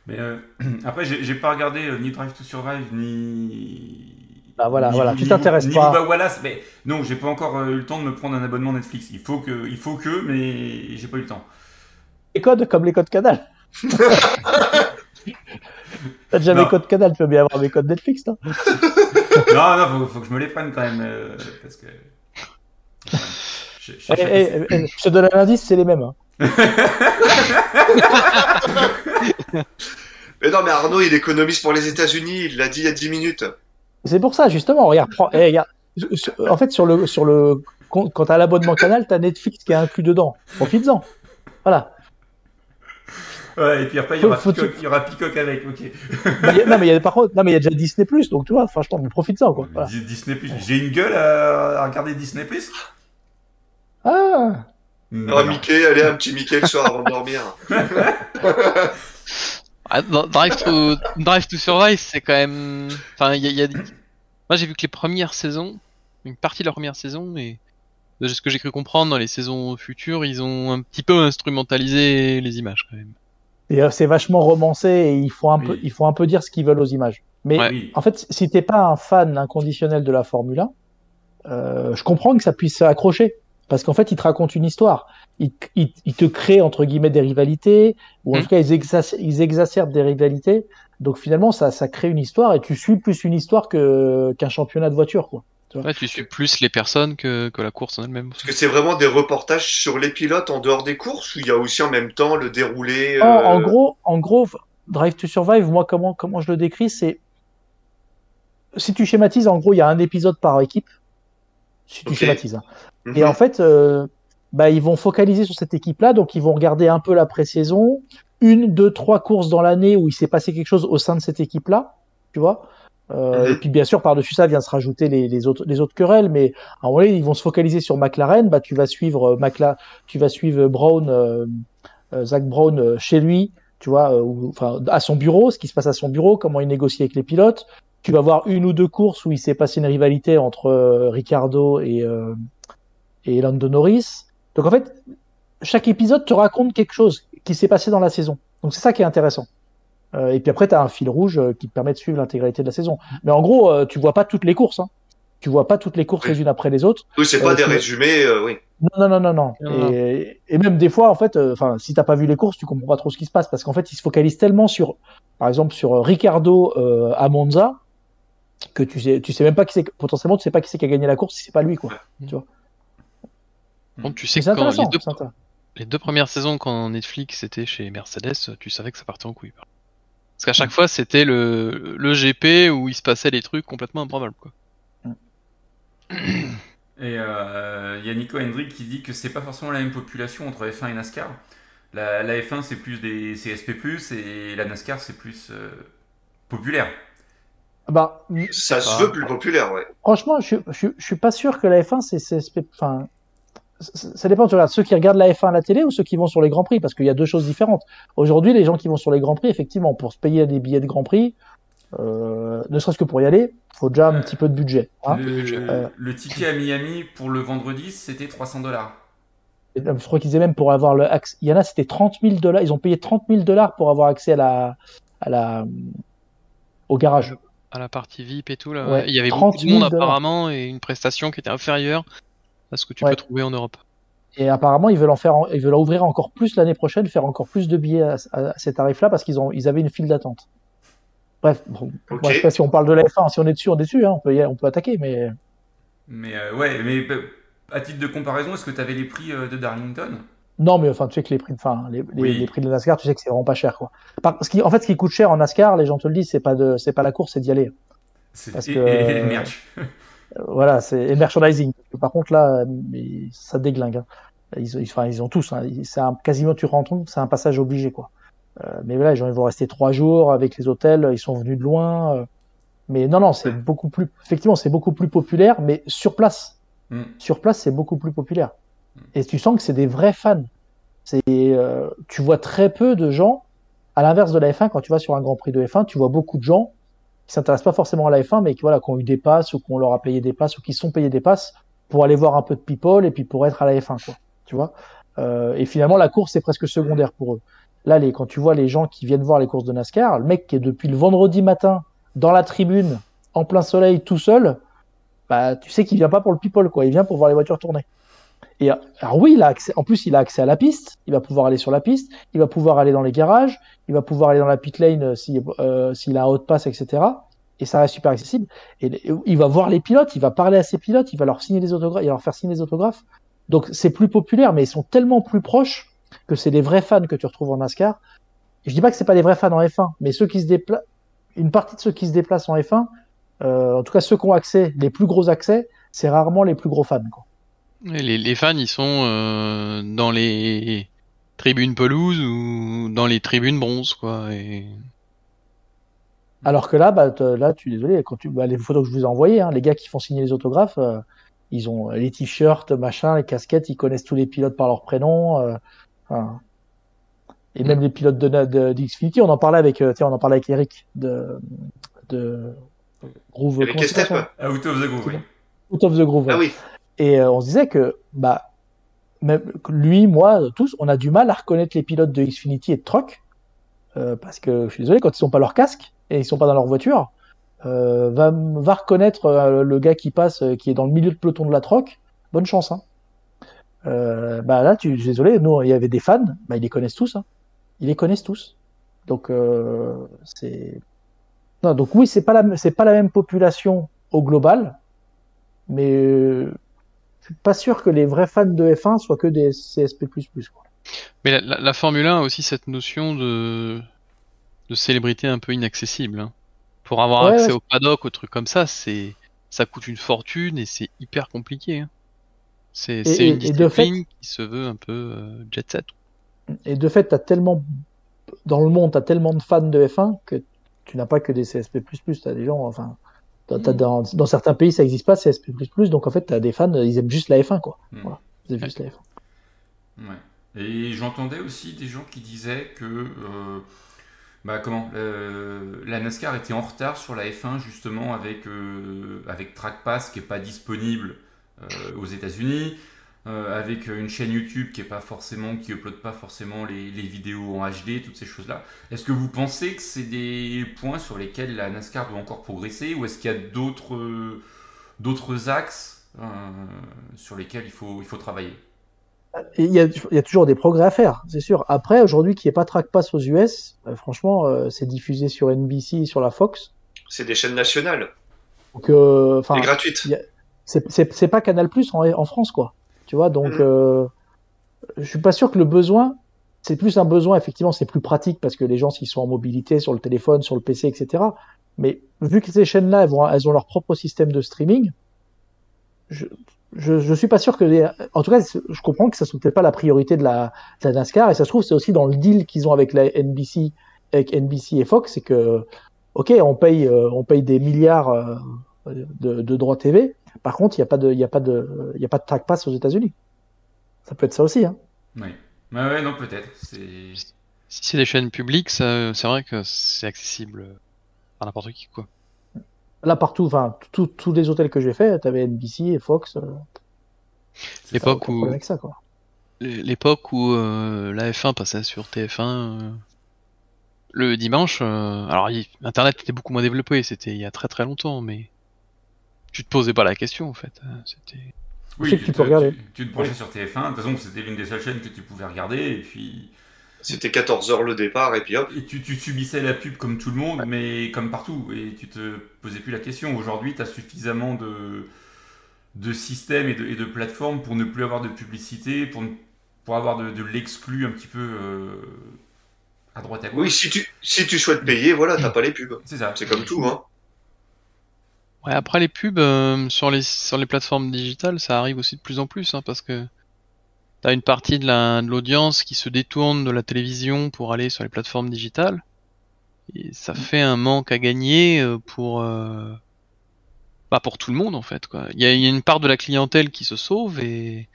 Mais euh, après, j'ai pas regardé euh, ni Drive to Survive, ni. Bah voilà, ni- voilà, tu ni- t'intéresses ni pas. Bubba Wallace, mais non, j'ai pas encore euh, eu le temps de me prendre un abonnement Netflix. Il faut que, il faut que, mais j'ai pas eu le temps. Les codes comme les codes Canal. T'as déjà Non. mes codes Canal, tu peux bien avoir mes codes Netflix, toi? non, non, faut, faut que je me les prenne quand même, euh, parce que. Je- je- Eh, eh, eh, je te donne un indice, c'est les mêmes. hein. Mais non, mais Arnaud, il économise pour les États-Unis. Il l'a dit il y a 10 minutes. C'est pour ça justement. Regarde, prends, eh, regarde. Sur- En fait, sur le sur le quand t'as l'abonnement Canal, t'as Netflix qui est inclus dedans. Profites-en. Voilà. Ouais, et puis après, il y aura, Faut- faut- Peacock, il y aura Peacock avec, ok. Mais il y a- non mais il y a par contre, non mais il y a déjà Disney Plus, donc tu vois, franchement, mais profites-en quoi. Voilà. Disney Plus. J'ai une gueule à, à regarder Disney Plus? Ah. Oh, Mickey, allez, un petit Mickey le soir avant de dormir. Ah, Drive to Drive to Survive, c'est quand même. Enfin, il y a, il y a des- Moi, j'ai vu que les premières saisons, une partie de la première saison, et de ce que j'ai cru comprendre dans les saisons futures, ils ont un petit peu instrumentalisé les images quand même. Et euh, c'est vachement romancé et il faut un peu, il faut un peu dire ce qu'ils veulent aux images. Mais Ouais. En fait, si t'es pas un fan inconditionnel de la Formule 1, euh, je comprends que ça puisse accrocher. Parce qu'en fait, ils te racontent une histoire. Ils, ils, ils te créent, entre guillemets, des rivalités, ou en Mhm. tout cas, ils, exac- ils exacerbent des rivalités. Donc finalement, ça, ça crée une histoire et tu suis plus une histoire que, qu'un championnat de voiture, quoi. Ouais, tu suis plus les personnes que, que la course en elle-même. Parce que c'est vraiment des reportages sur les pilotes en dehors des courses ou il y a aussi en même temps le déroulé. En, euh, en gros, en gros, Drive to Survive, moi, comment, comment je le décris, c'est si tu schématises, en gros, il y a un épisode par équipe. Si tu schématises. hein. mhm. Et en fait, euh, bah, ils vont focaliser sur cette équipe-là, donc ils vont regarder un peu la pré-saison, une, deux, trois courses dans l'année où il s'est passé quelque chose au sein de cette équipe-là, tu vois. Euh. Et puis bien sûr, par-dessus ça vient se rajouter les, les autres, les autres querelles, mais à un moment donné, ils vont se focaliser sur McLaren. Bah, tu vas suivre euh, McLaren, tu vas suivre Brown, euh, euh, Zach Brown euh, chez lui, tu vois, euh, ou- enfin à son bureau, ce qui se passe à son bureau, comment il négocie avec les pilotes. Tu vas voir une ou deux courses où il s'est passé une rivalité entre euh, Ricardo et euh, et Lando Norris. Donc en fait, chaque épisode te raconte quelque chose qui s'est passé dans la saison. Donc c'est ça qui est intéressant. Euh, et puis après, tu as un fil rouge euh, qui te permet de suivre l'intégralité de la saison. Mais en gros, euh, tu vois pas toutes les courses. Hein. Tu vois pas toutes les courses Oui. les unes après les autres. Oui, c'est pas euh, des tu- résumés, euh, oui. Non, non, non, non, Et, et même des fois, en fait, euh, enfin, si t'as pas vu les courses, tu comprends pas trop ce qui se passe parce qu'en fait, ils se focalisent tellement sur, par exemple, sur Ricardo euh, à Monza que tu sais, tu sais même pas qui c'est. Potentiellement, tu sais pas qui c'est qui a gagné la course si c'est pas lui, quoi. Bon, tu sais que quand les deux, les premières saisons, quand Netflix était chez Mercedes, tu savais que ça partait en couille. Parce qu'à chaque fois, c'était le, le GP où il se passait des trucs complètement improbables. Quoi. Et euh, il y a Nico Hendrick qui dit que c'est pas forcément la même population entre F1 et NASCAR. La, la F1 c'est plus des CSP+, et la NASCAR c'est plus euh, populaire. Bah, Ça se pas. veut plus populaire, ouais. Franchement, je, je, je suis pas sûr que la F1, c'est, enfin, ça dépend. Tu regardes ceux qui regardent la F1 à la télé ou ceux qui vont sur les grands prix, parce qu'il y a deux choses différentes. Aujourd'hui, les gens qui vont sur les grands prix, effectivement, pour se payer des billets de grand prix, euh, ne serait-ce que pour y aller, faut déjà un petit peu de budget. Hein. le, Euh. le ticket à Miami pour le vendredi c'était 300 dollars. Euh, Je crois qu'ils disaient même pour avoir le accès. Il y en a, c'était 30 000 dollars. Ils ont payé 30 000 dollars pour avoir accès à la à la, au garage. À la partie VIP et tout, là, Ouais, il y avait 30 beaucoup de monde 000 dollars. apparemment et une prestation qui était inférieure à ce que tu Ouais. peux trouver en Europe. Et apparemment, ils veulent en faire, en- ils veulent ouvrir encore plus l'année prochaine, faire encore plus de billets à, à ces tarifs-là parce qu'ils ont, ils avaient une file d'attente. Bref, bon, Ok. moi, je sais pas si on parle de la F1, si on est dessus, on est dessus, hein, on peut, y- on peut attaquer, mais Mais euh, ouais, mais euh, à titre de comparaison, est-ce que tu avais les prix euh, de Darlington? Non, mais enfin, tu sais que les prix, de- enfin, les, les- Oui. les prix de la NASCAR, tu sais que c'est vraiment pas cher, quoi. Par, ce qui, en fait, ce qui coûte cher en NASCAR, les gens te le disent, c'est pas de, c'est pas la course, c'est d'y aller. C'est Parce et, que- et- et le merch. Voilà, c'est et merchandising. Par contre, là, ça déglingue. hein. Ils, ils- enfin, ils ont tous. Hein. C'est quasiment, tu rentres, c'est un passage obligé, quoi. Euh, mais voilà, les gens, ils vont rester trois jours avec les hôtels. Ils sont venus de loin. euh. Mais non, non, c'est beaucoup plus. Effectivement, c'est beaucoup plus populaire, mais sur place. Hmm. Sur place, c'est beaucoup plus populaire. Et tu sens que c'est des vrais fans. C'est, euh, tu vois très peu de gens. À l'inverse de la F1, quand tu vas sur un Grand Prix de F1, tu vois beaucoup de gens qui s'intéressent pas forcément à la F1, mais qui voilà, qui ont eu des passes ou qu'on leur a payé des passes ou qui sont payés des passes pour aller voir un peu de people et puis pour être à la F1, quoi. Tu vois? Euh, et finalement, la course c'est presque secondaire pour eux. Là, les, quand tu vois les gens qui viennent voir les courses de NASCAR, le mec qui est depuis le vendredi matin dans la tribune, en plein soleil, tout seul, bah, tu sais qu'il vient pas pour le people, quoi. Il vient pour voir les voitures tourner. Et alors oui, il a en plus, il a accès à la piste. Il va pouvoir aller sur la piste. Il va pouvoir aller dans les garages. Il va pouvoir aller dans la pit lane euh, euh, s'il a un hot pass, etc. Et ça reste super accessible. Et, il va voir les pilotes. Il va parler à ses pilotes. Il va leur signer des autographes. Il va leur faire signer des autographes. Donc c'est plus populaire, mais ils sont tellement plus proches que c'est des vrais fans que tu retrouves en NASCAR. Et je dis pas que c'est pas des vrais fans en F1, mais ceux qui se déplacent, une partie de ceux qui se déplacent en F1, euh, en tout cas ceux qui ont accès, les plus gros accès, c'est rarement les plus gros fans. Les, les fans, ils sont euh, dans les tribunes pelouse ou dans les tribunes bronze, quoi. Et... Alors que là, bah, là, tu es désolé, quand tu, bah, les photos que je vous ai envoyées, hein, les gars qui font signer les autographes, euh, ils ont les t-shirts, machin, les casquettes, ils connaissent tous les pilotes par leur prénom. euh, et même les pilotes de, de, d'Xfinity, on en parlait avec, euh, tiens, on en parlait avec Eric de, de Groove. Avec s'appelle Estep Out of the groove, oui. Out of the Groove. Ah oui. Et euh, on se disait que, bah, même lui, moi, tous, on a du mal à reconnaître les pilotes de Xfinity et de Truck. euh, parce que je suis désolé, quand ils sont pas leur casque et ils sont pas dans leur voiture, euh, va, reconnaître le gars qui passe, qui est dans le milieu de peloton de la Truck. Bonne chance, hein. Bah là, tu, je suis désolé, nous, il y avait des fans, bah, ils les connaissent tous, hein. Ils les connaissent tous. Donc, c'est. Non, donc oui, c'est pas la, c'est pas la même population au global, mais je suis pas sûr que les vrais fans de F1 soient que des CSP++. Quoi. Mais la, la, la Formule 1 a aussi cette notion de, de célébrité un peu inaccessible. hein. Pour avoir Ouais, accès ouais. au paddock, au truc comme ça, c'est ça coûte une fortune et c'est hyper compliqué. hein. C'est une de fait- discipline qui se veut un peu euh, jet set. Et de fait, t'as tellement dans le monde, t'as tellement de fans de F1 que tu n'as pas que des CSP++. T'as des gens, enfin, t'as dans, dans certains pays ça n'existe pas CSP++, donc en fait t'as des fans, ils aiment juste la F1 quoi. Hmm. Voilà, ils aiment juste la F1. Ouais. Et j'entendais aussi des gens qui disaient que euh, bah comment euh, la NASCAR était en retard sur la F1 justement avec euh, avec Track Pass qui est pas disponible euh, aux États-Unis, euh, avec une chaîne YouTube qui est pas forcément qui upload pas forcément les, les vidéos en HD, toutes ces choses-là. Est-ce que vous pensez que c'est des points sur lesquels la NASCAR doit encore progresser ou est-ce qu'il y a d'autres euh, d'autres axes euh, sur lesquels il faut il faut travailler? Il y, a, il y a toujours des progrès à faire, c'est sûr. Après, aujourd'hui, qui est pas Track Pass aux US, euh, franchement, euh, c'est diffusé sur NBC et sur la Fox. C'est des chaînes nationales. Donc, euh, enfin, c'est c'est- c'est pas Canal Plus en, en France, quoi. Tu vois, donc Mhm. euh, je suis pas sûr que le besoin, c'est plus un besoin, effectivement, c'est plus pratique parce que les gens, s'ils sont en mobilité, sur le téléphone, sur le PC, etc. Mais vu que ces chaînes-là, elles, ont leur propre système de streaming, je, je, je suis pas sûr que les... En tout cas, je comprends que ça soit peut-être pas la priorité de la, de la NASCAR, et ça se trouve, c'est aussi dans le deal qu'ils ont avec la NBC, avec NBC et Fox, c'est que, ok, on paye, euh, on paye des milliards euh, de, de droits TV, par contre, il n'y a pas de, il y a pas de, il y a pas de track pass aux États-Unis. Ça peut être ça aussi, hein. Oui. Ouais, ouais, non, peut-être. Si c'est des chaînes publiques, c'est vrai que c'est accessible par n'importe qui, quoi. Là, partout, enfin, tous les hôtels que j'ai fait, t'avais NBC et Fox. euh, L'époque où- problème avec ça, quoi. L- L'époque où euh, la F1 passait sur TF1, euh, Le dimanche, euh, alors Internet était beaucoup moins développé, c'était il y a très très longtemps, mais tu te posais pas la question en fait. euh, C'était. sais que tu te- peux regarder. Tu, tu te branchais sur TF1, de toute façon c'était l'une des seules chaînes que tu pouvais regarder, et puis C'était 14h le départ, et puis hop. et tu, tu subissais la pub comme tout le monde, mais comme partout, et tu te posais plus la question. Aujourd'hui, tu as suffisamment de, de systèmes et de, et de plateformes pour ne plus avoir de publicité, pour, ne- pour avoir de, de l'exclu un petit peu euh, à droite à gauche. Oui, si tu, si tu souhaites payer, voilà, t'as pas les pubs. c'est ça. C'est comme tout, hein. Ouais, après les pubs euh, sur les sur les plateformes digitales, ça arrive aussi de plus en plus, hein, parce que t'as une partie de la de l'audience qui se détourne de la télévision pour aller sur les plateformes digitales, et ça fait un manque à gagner euh, pour euh, bah pour tout le monde en fait quoi. Il y a, y a une part de la clientèle qui se sauve et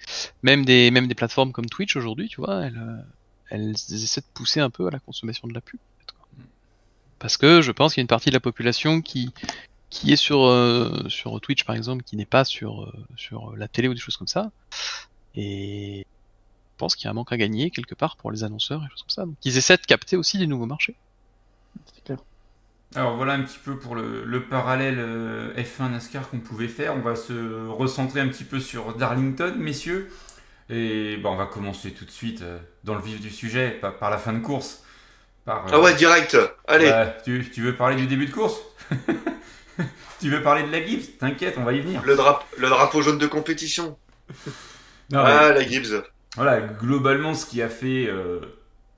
même des même des plateformes comme Twitch aujourd'hui, tu vois, elles euh, elles essaient de pousser un peu à la consommation de la pub. en fait, quoi. Parce que je pense qu'il y a une partie de la population qui qui est sur euh, sur Twitch par exemple, qui n'est pas sur euh, sur la télé ou des choses comme ça. Et je pense qu'il y a un manque à gagner quelque part pour les annonceurs et choses comme ça. Donc ils essaient de capter aussi des nouveaux marchés. C'est clair. Alors voilà un petit peu pour le, le parallèle euh, F1 NASCAR qu'on pouvait faire. On va se recentrer un petit peu sur Darlington, messieurs. Et bon, on va commencer tout de suite euh, dans le vif du sujet, par, par la fin de course. Par, euh, Ah ouais, direct. Allez. tu, tu veux parler du début de course? Tu veux parler de la Gibbs T'inquiète, on va y venir. Le, drap- le drapeau jaune de compétition. Non, mais- Ah, la Gibbs. Voilà, globalement, ce qui a fait euh,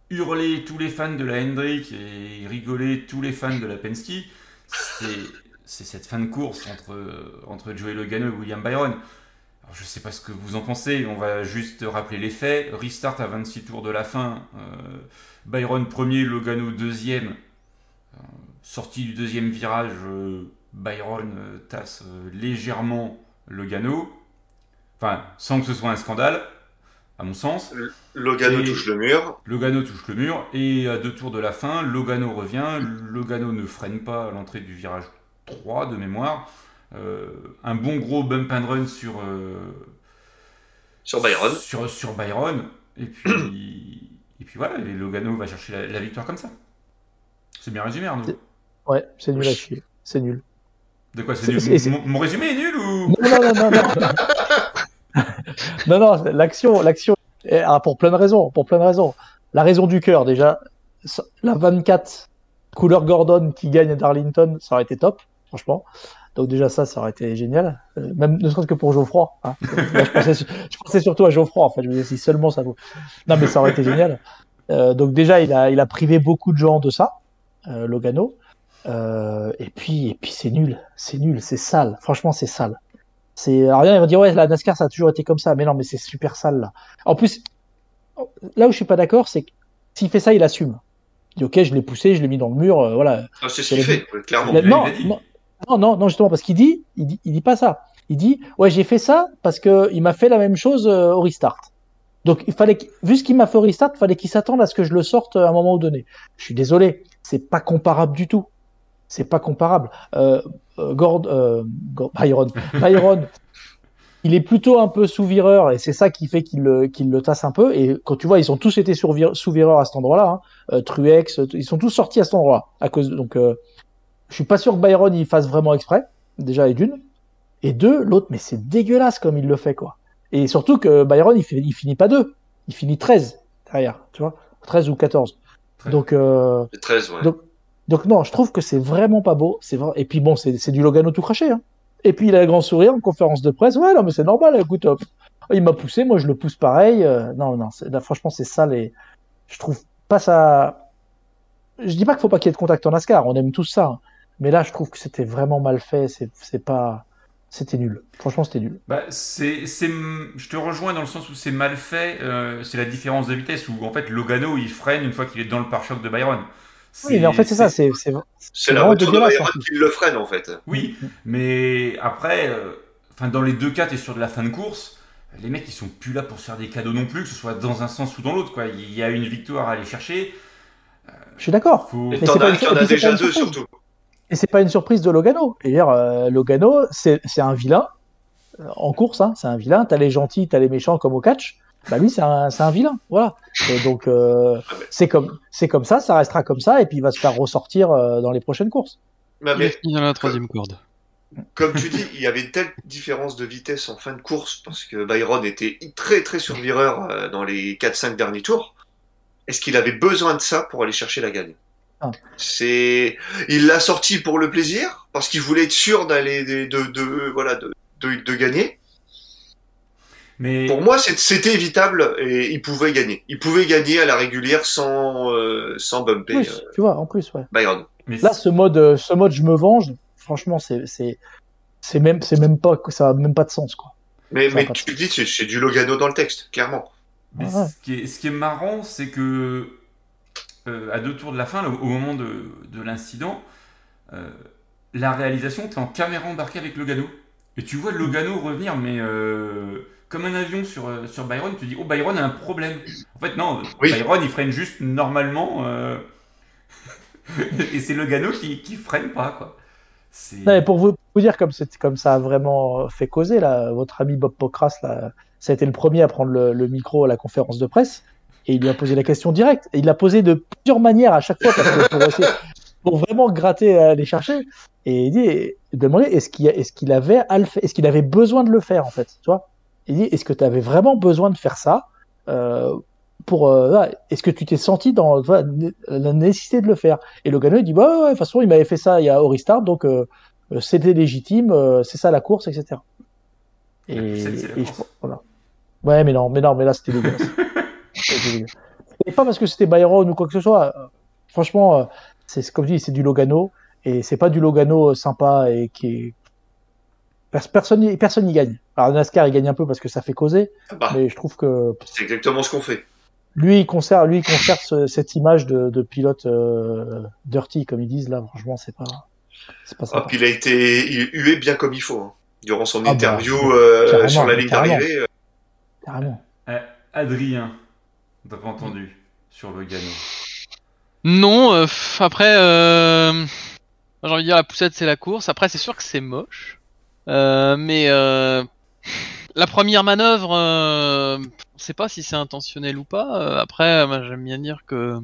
hurler tous les fans de la Hendrick et rigoler tous les fans de la Penske, c'est cette fin de course entre, entre Joey Logano et William Byron. Alors, je sais pas ce que vous en pensez, on va juste rappeler les faits. Restart à 26 tours de la fin. euh, Byron premier, Logano deuxième. Euh, sortie du deuxième virage, euh, Byron euh, tasse euh, légèrement Logano. Enfin, sans que ce soit un scandale, à mon sens. Logano Et- touche le mur. Logano touche le mur et à deux tours de la fin, Logano revient. Logano ne freine pas à l'entrée du virage 3 de mémoire. Euh, un bon gros bump and run sur, euh, Sur Byron. sur, sur Byron. Et puis, et puis voilà, et Logano va chercher la, la victoire comme ça. C'est bien résumé, Arnaud. Ouais, c'est nul à chier. C'est nul. De quoi c'est nul mon, mon résumé est nul ou Non, non, non, non. non. non, non, l'action, l'action, ah, pour plein de raisons, pour plein de raisons. La raison du cœur, déjà, la 24 couleur Gordon qui gagne à Darlington, ça aurait été top, franchement. Donc déjà ça, ça aurait été génial, Euh, même ne serait-ce que pour Geoffroy. Hein. Là, je, pensais, je pensais surtout à Geoffroy, en fait. Je me disais si seulement ça vaut. Non, mais ça aurait été génial. Euh, donc déjà, il a, il a privé beaucoup de gens de ça, euh, Logano. Euh, et puis, et puis c'est nul, c'est nul, c'est sale. Franchement, c'est sale. C'est alors, rien, ils vont dire ouais, la NASCAR ça a toujours été comme ça, mais non, mais c'est super sale là. En plus, là où je suis pas d'accord, c'est que s'il fait ça, il assume. Il dit ok, je l'ai poussé, je l'ai mis dans le mur, euh, voilà. Ah, c'est ce qu'il fait, clairement. Il a- il non, non, non, non, non, justement parce qu'il dit, il dit, il dit pas ça. Il dit ouais, j'ai fait ça parce que il m'a fait la même chose euh, au restart. Donc il fallait, vu ce qu'il m'a fait au restart, il fallait qu'il s'attende à ce que je le sorte à un moment donné. Je suis désolé, c'est pas comparable du tout. C'est pas comparable. Euh, euh, Gord, euh, Gord- Byron, Byron, il est plutôt un peu sous-vireur et c'est ça qui fait qu'il le, qu'il le tasse un peu. Et quand tu vois, ils ont tous été sous-vireurs à cet endroit-là. Hein. Euh, Truex, ils sont tous sortis à cet endroit à cause. Donc, euh, je suis pas sûr que Byron il fasse vraiment exprès. Déjà, et d'une. Et deux, l'autre, mais c'est dégueulasse comme il le fait, quoi. Et surtout que Byron, il, fait, il finit pas deux. Il finit 13 derrière, tu vois. 13 ou 14. Très Donc, euh, C'est 13, ouais. Donc- donc non, je trouve que c'est vraiment pas beau. C'est. Et puis bon, c'est du Logano tout craché. Hein. Et puis il a le grand sourire en conférence de presse. Ouais, non, mais c'est normal. Écoute, hop. il m'a poussé, moi je le pousse pareil. Euh, non, non, là, franchement, c'est sale et je trouve pas ça. Je dis pas qu'il faut pas qu'il y ait de contact en NASCAR. On aime tous ça. hein. Mais là, je trouve que c'était vraiment mal fait. C'est pas. C'était nul. Franchement, c'était nul. Bah, c'est, je te rejoins dans le sens où c'est mal fait. euh, c'est la différence de vitesse où en fait Logano il freine une fois qu'il est dans le pare-choc de Byron. Oui, mais en fait, c'est ça. C'est la voiture de plus. qui le freine, en fait. Oui, mais après, euh, enfin dans les deux cas, t'es sur de la fin de course. Les mecs, ils sont plus là pour se faire des cadeaux non plus, que ce soit dans un sens ou dans l'autre. Quoi, il y a une victoire à aller chercher. Je suis d'accord. Faut... Et Mais t'en c'est pas as déjà une deux, surprise. surtout. Et c'est pas une surprise de Logano. Et dire, euh, Logano, c'est c'est un vilain euh, en course. Hein, c'est un vilain. T'as les gentils, t'as les méchants comme au catch. Bah lui, c'est un, vilain, voilà. Et donc euh, c'est comme, c'est comme ça, ça restera comme ça, et puis il va se faire ressortir euh, dans les prochaines courses. Mais, Il mais est fini dans la troisième corde. comme tu dis, il y avait une telle différence de vitesse en fin de course parce que Byron était très très survireur euh, dans les 4-5 derniers tours. Est-ce qu'il avait besoin de ça pour aller chercher la gagne? Ah. C'est, il l'a sorti pour le plaisir parce qu'il voulait être sûr d'aller de, de, de- voilà de, de, de gagner. Mais Pour moi, c'était évitable et il pouvait gagner. Il pouvait gagner à la régulière sans euh, sans bumper Plus, euh, tu vois, en plus, ouais. Byron. mais Là, ce mode, euh, ce mode, je me venge. Franchement, c'est, c'est, c'est même, c'est même pas, ça a même pas de sens, quoi. Mais, mais tu le dis, c'est- c'est du Logano dans le texte, clairement. Mais Ouais. ce, qui est, ce qui est marrant, c'est que euh, à deux tours de la fin, là, au moment de, de l'incident, euh, la réalisation, t'es en caméra embarquée avec Logano. Et tu vois Logano revenir, mais euh, comme un avion sur, euh, sur Byron, tu dis, oh, Byron a un problème. En fait, non, Oui. Byron, il freine juste normalement. euh, et c'est Logano qui, qui freine pas, quoi. C'est... Non, mais pour vous, vous dire comme, c'est, comme ça a vraiment fait causer, là, votre ami Bob Pocras, là, ça a été le premier à prendre le, le micro à la conférence de presse, et il lui a posé la question directe. Et il l'a posé de plusieurs manières à chaque fois, parce que pour, essayer- pour vraiment gratter, aller chercher. Et il dit, demandait, est-ce qu'il, est-ce qu'il avait est-ce qu'il avait besoin de le faire, en fait, tu vois? Il dit, est-ce que tu avais vraiment besoin de faire ça, euh, pour, euh, est-ce que tu t'es senti dans la nécessité de le faire? Et Logano, il dit, bah, ouais, ouais, de toute façon, il m'avait fait ça il y a au restart, donc, euh, c'était légitime, c'est ça la course, etc. Et, et je- voilà. Ouais, mais non, mais non, mais là c'était dégueulasse. Dégueulasse. Et pas parce que c'était Byron ou quoi que ce soit. Franchement, c'est comme je dis, c'est du Logano et c'est pas du Logano sympa et qui est personne n'y gagne. Alors NASCAR il gagne un peu parce que ça fait causer, Bah, mais je trouve que c'est exactement ce qu'on fait. lui il conserve lui il conserve ce- cette image de, de pilote euh, dirty comme ils disent là. Franchement, c'est pas c'est pas Ah, sympa. puis il a été il- hué bien comme il faut. hein. Durant son Ah bah, interview euh, sur la ligne d'arrivée, euh, Carrément. Euh, Adrien, t'as pas entendu sur Logano. Non, euh, pff, après, euh, j'ai envie de dire la poussette c'est la course. Après, c'est sûr que c'est moche, mais euh, la première manœuvre, euh, on sait pas si c'est intentionnel ou pas. Euh, après, moi, j'aime bien dire que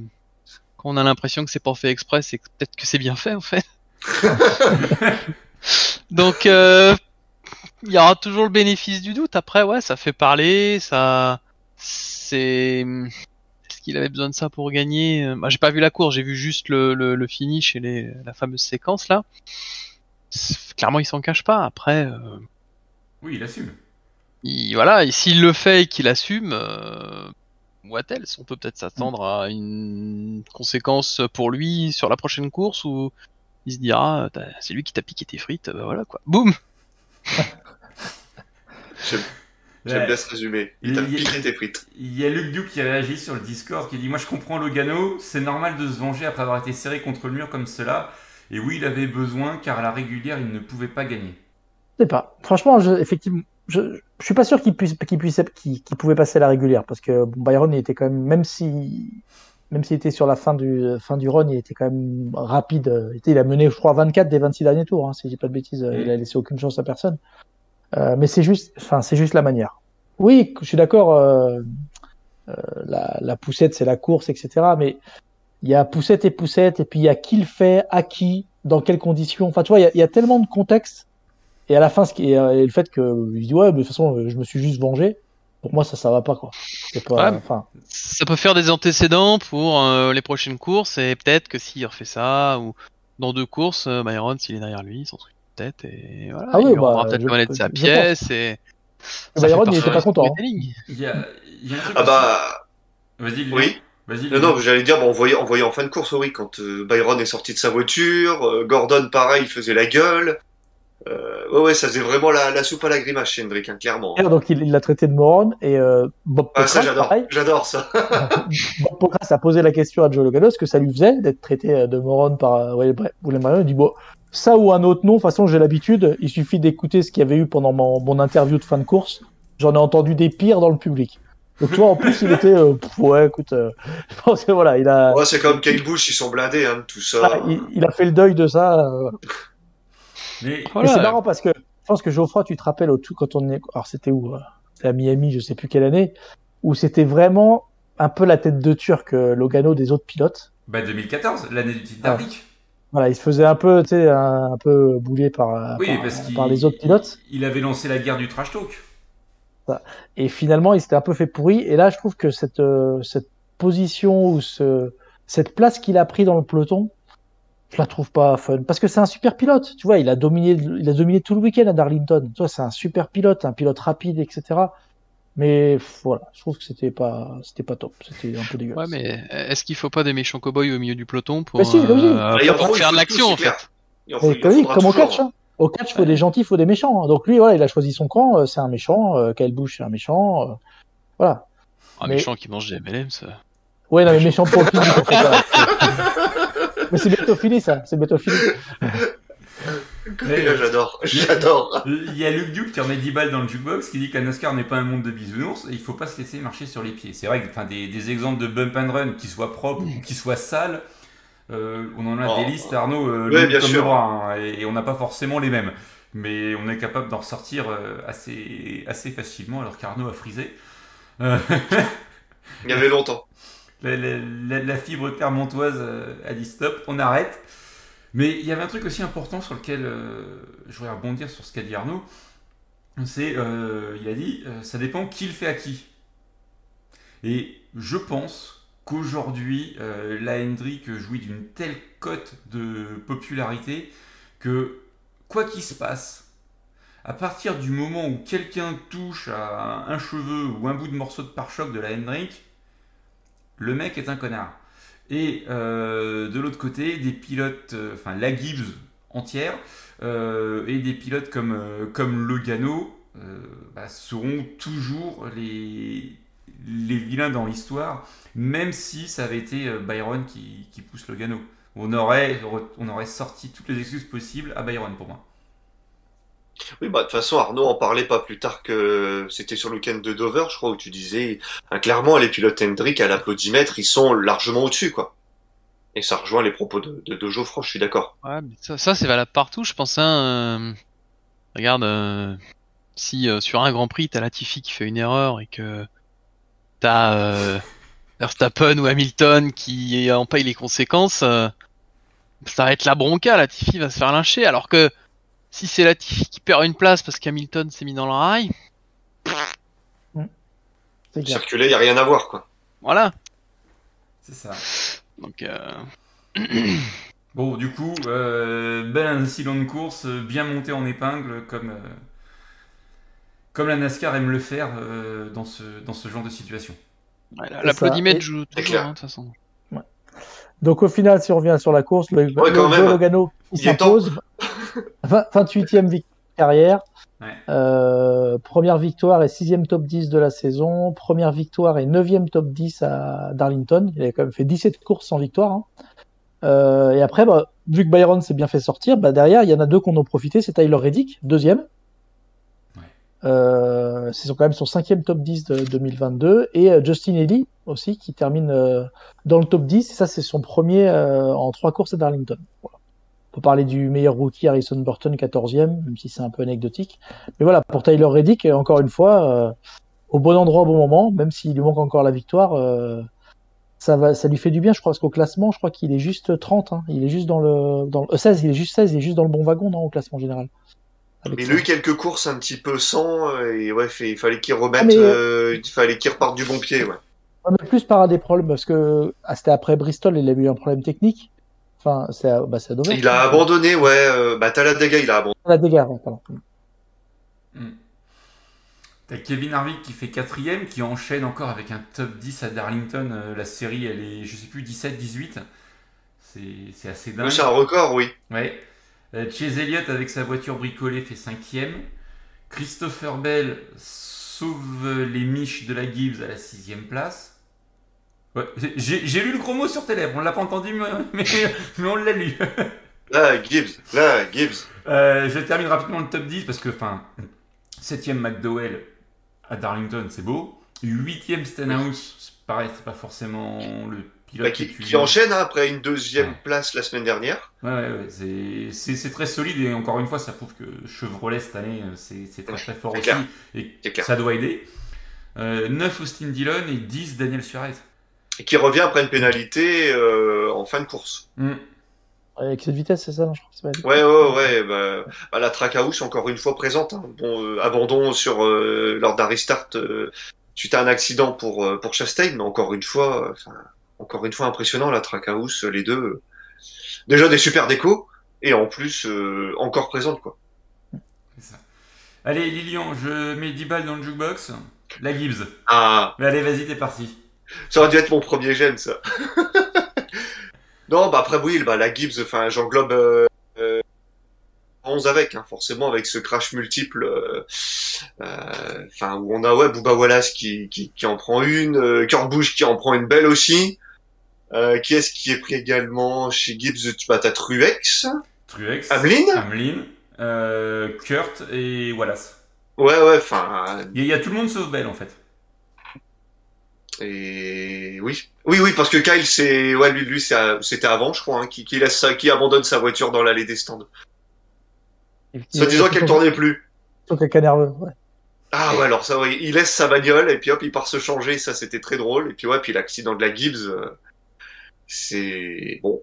quand on a l'impression que c'est pas fait exprès, c'est peut-être que c'est bien fait en fait. Donc, euh, il y aura toujours le bénéfice du doute. Après, ouais, ça fait parler, ça, c'est, est-ce qu'il avait besoin de ça pour gagner? Euh, bah, J'ai pas vu la course, j'ai vu juste le, le, le finish et les, la fameuse séquence là. C'est- Clairement, il s'en cache pas. Après, euh, Oui, il assume. il, voilà, et s'il le fait et qu'il assume, euh, what else? On peut peut-être s'attendre à une conséquence pour lui sur la prochaine course où il se dira, T'as- c'est lui qui t'a piqué tes frites, bah voilà quoi. Boum j'aime bien ce résumé. Il t'a piqué tes frites. Il y a Luc Duke qui réagit sur le Discord qui dit Moi je comprends Logano, c'est normal de se venger après avoir été serré contre le mur comme cela. Et oui, il avait besoin car à la régulière il ne pouvait pas gagner. Je sais pas. Franchement, je, effectivement, je, je suis pas sûr qu'il puisse, qu'il puisse, qu'il, qu'il pouvait passer à la régulière parce que bon, Byron, il était quand même, même si, même s'il était sur la fin du, fin du run, il était quand même rapide. Il, était- il a mené, je crois, 24 des 26 derniers tours, hein, si je dis pas de bêtises. Il a laissé aucune chance à personne. Euh, mais c'est juste, enfin, c'est juste la manière. Oui, je suis d'accord. euh, euh, la, la poussette, c'est la course, etc. Mais il y a poussette et poussette, et puis il y a qui le fait, à qui, dans quelles conditions. Enfin, tu vois, il y a, il y a tellement de contexte. Et à la fin, ce qui est, euh, et le fait que il dit ouais, mais de toute façon, euh, je me suis juste vengé. Pour moi, ça, ça va pas quoi. Pas. Ouais. Ça peut faire des antécédents pour euh, les prochaines courses et peut-être que s'il refait ça ou dans deux courses, euh, Byron s'il est derrière lui, son truc de tête et voilà, Ah il oui, bah, peut-être la manette de sa pièce et fait il était pas content, hein. Il y a, il y a un truc Ah bah Vas-y, oui. Vas-y, Non, non, j'allais dire, bon, on voyait, on voyait en fin de course, oui, quand euh, Byron est sorti de sa voiture, euh, Gordon, pareil, faisait la gueule. Euh, ouais, ouais, ça faisait vraiment la, la soupe à la grimace chez Hendrick, hein, clairement. donc il il l'a traité de moron et euh, Bob Ah, ça, Pocras, j'adore. pareil. J'adore ça. Bob Pocras a posé la question à Joe Logano, ce que ça lui faisait d'être traité euh, de moron par euh, William William Byron. Il dit bon, ça ou un autre nom, de toute façon j'ai l'habitude. Il suffit d'écouter ce qu'il y avait eu pendant mon, mon interview de fin de course. J'en ai entendu des pires dans le public. Donc tu vois, en plus il était, euh, pff, ouais, écoute, euh, je pense que voilà, il a, Ouais, c'est comme Kyle Busch, ils sont blindés, hein, de tout ça. ah, il, il a fait le deuil de ça. euh, Mais Voilà. c'est marrant parce que je pense que Geoffroy, tu te rappelles au tout quand on est. Alors c'était où C'était à Miami, je sais plus quelle année. où c'était vraiment un peu la tête de turc euh, Logano des autres pilotes. Bah 2014, l'année du titre Ah. d'Arlic. Voilà, il se faisait un peu, tu sais, un, un peu bouler par, Oui, par, parce qu'il par les autres pilotes. Il avait lancé la guerre du trash talk. Et finalement, il s'était un peu fait pourri. Et là, je trouve que cette, euh, cette position ou ce, cette place qu'il a pris dans le peloton, je la trouve pas fun. Parce que c'est un super pilote. Tu vois, il a dominé, il a dominé tout le week-end à Darlington. Tu vois, c'est un super pilote, un pilote rapide, etc. Mais voilà, je trouve que c'était pas, c'était pas top. C'était un peu Ouais, dégueulasse. mais est-ce qu'il faut pas des méchants cow-boys au milieu du peloton pour, Mais si, euh, Et en pour il faire de l'action en fait? Clair. Il en faut- Mais il en oui, comme au catch. Hein. Au catch, il faut des gentils, il faut des méchants. hein. Donc lui, voilà, il a choisi son camp. euh, C'est un méchant. Euh, Kyle Busch, c'est un méchant. euh, voilà. Un Mais- méchant qui mange des MLM, ça. Ouais, non, mais méchant pour pas. Mais c'est bientôt fini, ça. C'est bientôt fini. Mais- J'adore, j'adore. Il y a Luc Duke qui remet 10 balles dans le jukebox qui dit que la NASCAR n'est pas un monde de bisounours et il faut pas se laisser marcher sur les pieds. C'est vrai que enfin, des, des exemples de bump and run qui soient propres ou qui soient sales, euh, on en a Oh. des listes, Arnaud, euh, Ouais, longues bien comme sûr. le bras, hein, et, et on n'a pas forcément les mêmes. Mais on est capable d'en ressortir euh, assez, assez facilement alors qu'Arnaud a frisé. Euh, Il y avait longtemps. la, la- la- la fibre clermontoise a dit stop, on arrête. Mais il y avait un truc aussi important sur lequel euh, je voudrais rebondir sur ce qu'a dit Arnaud. C'est, euh, il a dit, euh, ça dépend qui le fait à qui. Et je pense qu'aujourd'hui, euh, la Hendrick jouit d'une telle cote de popularité que, quoi qu'il se passe, à partir du moment où quelqu'un touche à un cheveu ou un bout de morceau de pare-choc de la Hendrick, le mec est un connard. Et euh, de l'autre côté, des pilotes, euh, enfin la Gibbs entière, et des pilotes comme, comme Logano bah, seront toujours les, les vilains dans l'histoire, même si ça avait été euh, Byron qui, qui pousse Logano. On aurait, on aurait sorti toutes les excuses possibles à Byron pour moi. Oui, bah, de toute façon, Arnaud en parlait pas plus tard que c'était sur le week-end de Dover, je crois, où tu disais, hein, clairement, les pilotes Hendrick à l'applaudimètre, ils sont largement au-dessus, quoi. Et ça rejoint les propos de, de, de Geoffroy, je suis d'accord. Ouais, mais ça, ça c'est valable partout, je pense. Hein, euh, Regarde, euh, si euh, sur un Grand Prix, t'as Latifi qui fait une erreur et que t'as euh, Verstappen ou Hamilton qui en paye les conséquences, euh, ça va être la bronca. Latifi va se faire lyncher. Alors que si c'est Latifi qui perd une place parce qu'Hamilton s'est mis dans le rail, clair. Circuler, y a rien à voir, quoi. voilà. C'est ça. Donc, euh, Bon, du coup, euh, bel incident de course, bien monté en épingle, comme, euh, comme la NASCAR aime le faire euh, dans, ce, dans ce genre de situation. ouais, l'applaudimètre joue toujours, clair. hein, de toute façon. Donc au final, si on revient sur la course, le, Ouais, le. Joe Logano s'impose. 20 28e victoire carrière. Ouais. Euh, première victoire et sixième top 10 de la saison. Première victoire et neuvième top 10 à Darlington. Il a quand même fait 17 courses sans victoire. hein. Euh, et après, bah, vu que Byron s'est bien fait sortir, bah, derrière, il y en a deux qui en ont profité. C'est Tyler Reddick, deuxième. Euh, c'est quand même son cinquième top 10 de 2022. Et euh, Justin Eddy aussi, qui termine euh, dans le top 10. Et ça, c'est son premier en trois courses à Darlington. Voilà. On peut parler du meilleur rookie Harrison Burton, 14e, même si c'est un peu anecdotique. Mais voilà, pour Tyler Reddick, encore une fois, au bon endroit au bon moment, même s'il lui manque encore la victoire, ça, lui fait du bien, je crois, parce qu'au classement, je crois qu'il est juste 30. Hein, il est juste dans le, dans le euh, 16, il est juste 16, il est juste dans le bon wagon, au classement général. Avec Il ça. a eu quelques courses un petit peu sans, euh, et ouais, fait- il fallait qu'il remette, Ah, mais, euh, il fallait qu'il reparte du bon pied, ouais. Mais plus par des problèmes, parce que ah, c'était après Bristol, il a eu un problème technique. Enfin, c'est bah. Il a abandonné, ouais, euh, bah, Talladega, il a abandonné. La dégâts, ouais, pardon. T'as Kevin Harvick qui fait quatrième, qui enchaîne encore avec un top 10 à Darlington. Euh, la série, elle est, je sais plus, 17-18. C'est c'est assez dingue. C'est un record, oui. Ouais. Euh, Chase Elliott avec sa voiture bricolée fait cinquième. Christopher Bell sauve les miches de la Gibbs à la sixième place. Ouais, j'ai lu le chromo sur tes lèvres, on l'a pas entendu, mais, on l'a lu. Là, Gibbs, là, Gibbs. Euh, je termine rapidement le top 10 parce que, enfin, 7ème McDowell à Darlington, c'est beau. 8ème Stenhouse, c'est pareil, c'est pas forcément le Bah, qui, que tu- qui enchaîne hein, après une deuxième Ouais. place la semaine dernière. Ouais, ouais, ouais, c'est- c'est c'est très solide et encore une fois, ça prouve que Chevrolet cette année, euh, c'est c'est très très fort C'est aussi clair. et ça doit aider. Euh, 9 Austin Dillon et 10 Daniel Suarez. Et qui revient après une pénalité euh, en fin de course. Hmm. Avec cette vitesse, c'est ça, non, je crois que. Ouais, ouais, ouais. Bah, bah, la Trackhouse encore une fois présente. hein. Bon, euh, abandon sur euh, lors d'un restart euh, suite à un accident pour euh, pour Chastain, mais encore une fois, euh, encore une fois impressionnant la Trackhouse, les deux. euh, déjà des super décos et en plus euh, encore présente quoi. Ça. Allez, Lilian, je mets 10 balles dans le jukebox. La Gibbs. Ah, Mais allez, vas-y, t'es parti. ça aurait dû être mon premier gemme ça. non, bah après oui, bah la Gibbs, enfin j'englobe euh, euh, 11 avec, hein, forcément avec ce crash multiple, euh, euh, enfin où on a ouais Booba Wallace qui, qui, qui en prend une, euh, Kurt Busch qui en prend une belle aussi. Euh, qui est-ce qui est pris également chez Gibbs Tu bah, t'as Truex, Truex. Hamlin Hamlin. euh, Kurt et Wallace. Ouais ouais, enfin Il y, a- il y a tout le monde sauf Bell en fait. et oui oui oui parce que Kyle c'est ouais lui lui c'était avant je crois hein, qui qui laisse qui abandonne sa voiture dans l'allée des stands. Se disant qu'elle tournait plus. Plutôt quelqu'un nerveux. Ouais. Ah ouais, alors ça, oui, il laisse sa bagnole et puis hop, il part se changer, ça c'était très drôle. Et puis ouais, puis l'accident de la Gibbs, euh, c'est bon.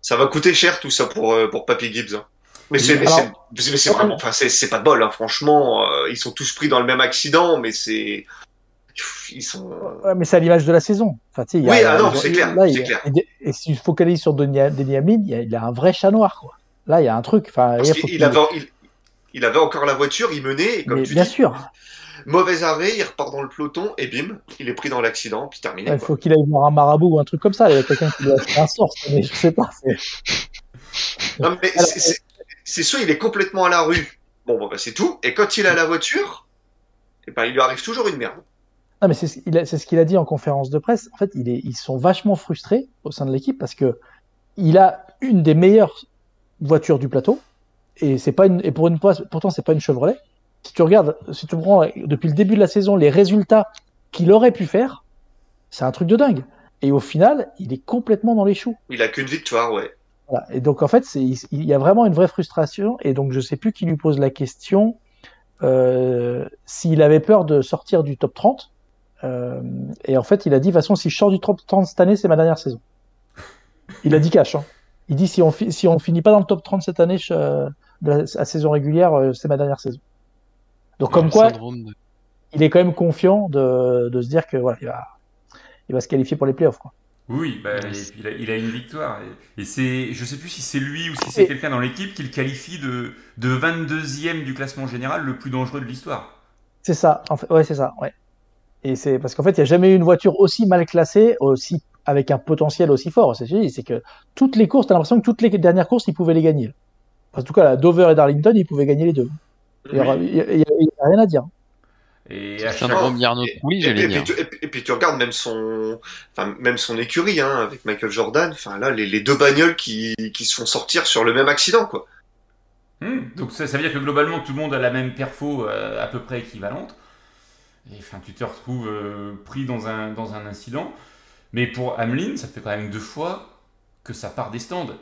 Ça va coûter cher tout ça pour euh, pour Papy Gibbs. hein. Mais c'est vraiment, enfin c'est c'est pas de bol, hein, franchement. euh, ils sont tous pris dans le même accident, mais c'est ils sont. Ouais, mais c'est à l'image de la saison. Enfin, tu sais, Oui, ah non, c'est clair, là, il clair. Et, et si tu te focalises sur Hamlin, il y a, il a un vrai chat noir, quoi. Là, il y a un truc. Enfin, il avait il, il avait encore la voiture, il menait et comme mais tu bien dis, sûr, mauvais arrêt, il repart dans le peloton et bim, il est pris dans l'accident, puis terminé. il faut qu'il aille voir un marabout ou un truc comme ça. Il y a quelqu'un qui fait un sort, mais je sais pas. c'est- Non, mais soit il est complètement à la rue, bon, bon bah, c'est tout, et quand il a la voiture, eh ben, il lui arrive toujours une merde. Non, mais c'est ce qu'il a, ce dit en conférence de presse. En fait, il est, ils sont vachement frustrés au sein de l'équipe parce que il a une des meilleures voitures du plateau et c'est pas une, et pour une fois, pourtant c'est pas une Chevrolet. Si tu regardes, si tu prends depuis le début de la saison les résultats qu'il aurait pu faire, c'est un truc de dingue. Et au final, il est complètement dans les choux. Il a qu'une victoire, ouais. Voilà. Et donc en fait, c'est, il il y a vraiment une vraie frustration. Et donc je sais plus qui lui pose la question euh, s'il avait peur de sortir du top 30. Euh, et en fait, il a dit de toute façon, si je sors du top 30 cette année, c'est ma dernière saison. Il a dit cash. Hein. Il dit si on si on finit pas dans le top 30 cette année je- euh, de la, à saison régulière, c'est ma dernière saison. Donc comme quoi, de- il est quand même confiant de, de se dire que voilà, il va, il va se qualifier pour les playoffs. Quoi. Oui, bah, il, a, il a une victoire. Et, et c'est, je sais plus si c'est lui ou si c'est Et- quelqu'un dans l'équipe qui le qualifie de, de 22e du classement général le plus dangereux de l'histoire. C'est ça, en fait, ouais, c'est ça, ouais. Et c'est parce qu'en fait, il n'y a jamais eu une voiture aussi mal classée, aussi avec un potentiel aussi fort. C'est c'est que toutes les courses, t'as l'impression que toutes les dernières courses, ils pouvaient les gagner. En tout cas, Dover et Darlington, ils pouvaient gagner les deux. Il n'y a, Oui. rien à dire. Et à chaque Et, Trulli, et- et puis, tu, et, puis- et puis tu regardes même son, enfin même son écurie, hein, avec Michael Jordan. Enfin là, les, les deux bagnoles qui, qui se font sortir sur le même accident, quoi. Hmm, donc ça, ça veut dire que globalement tout le monde a la même perfo euh, à peu près équivalente. Et enfin, tu te retrouves euh, pris dans un, dans un incident. Mais pour Hamlin, ça fait quand même deux fois que ça part des stands.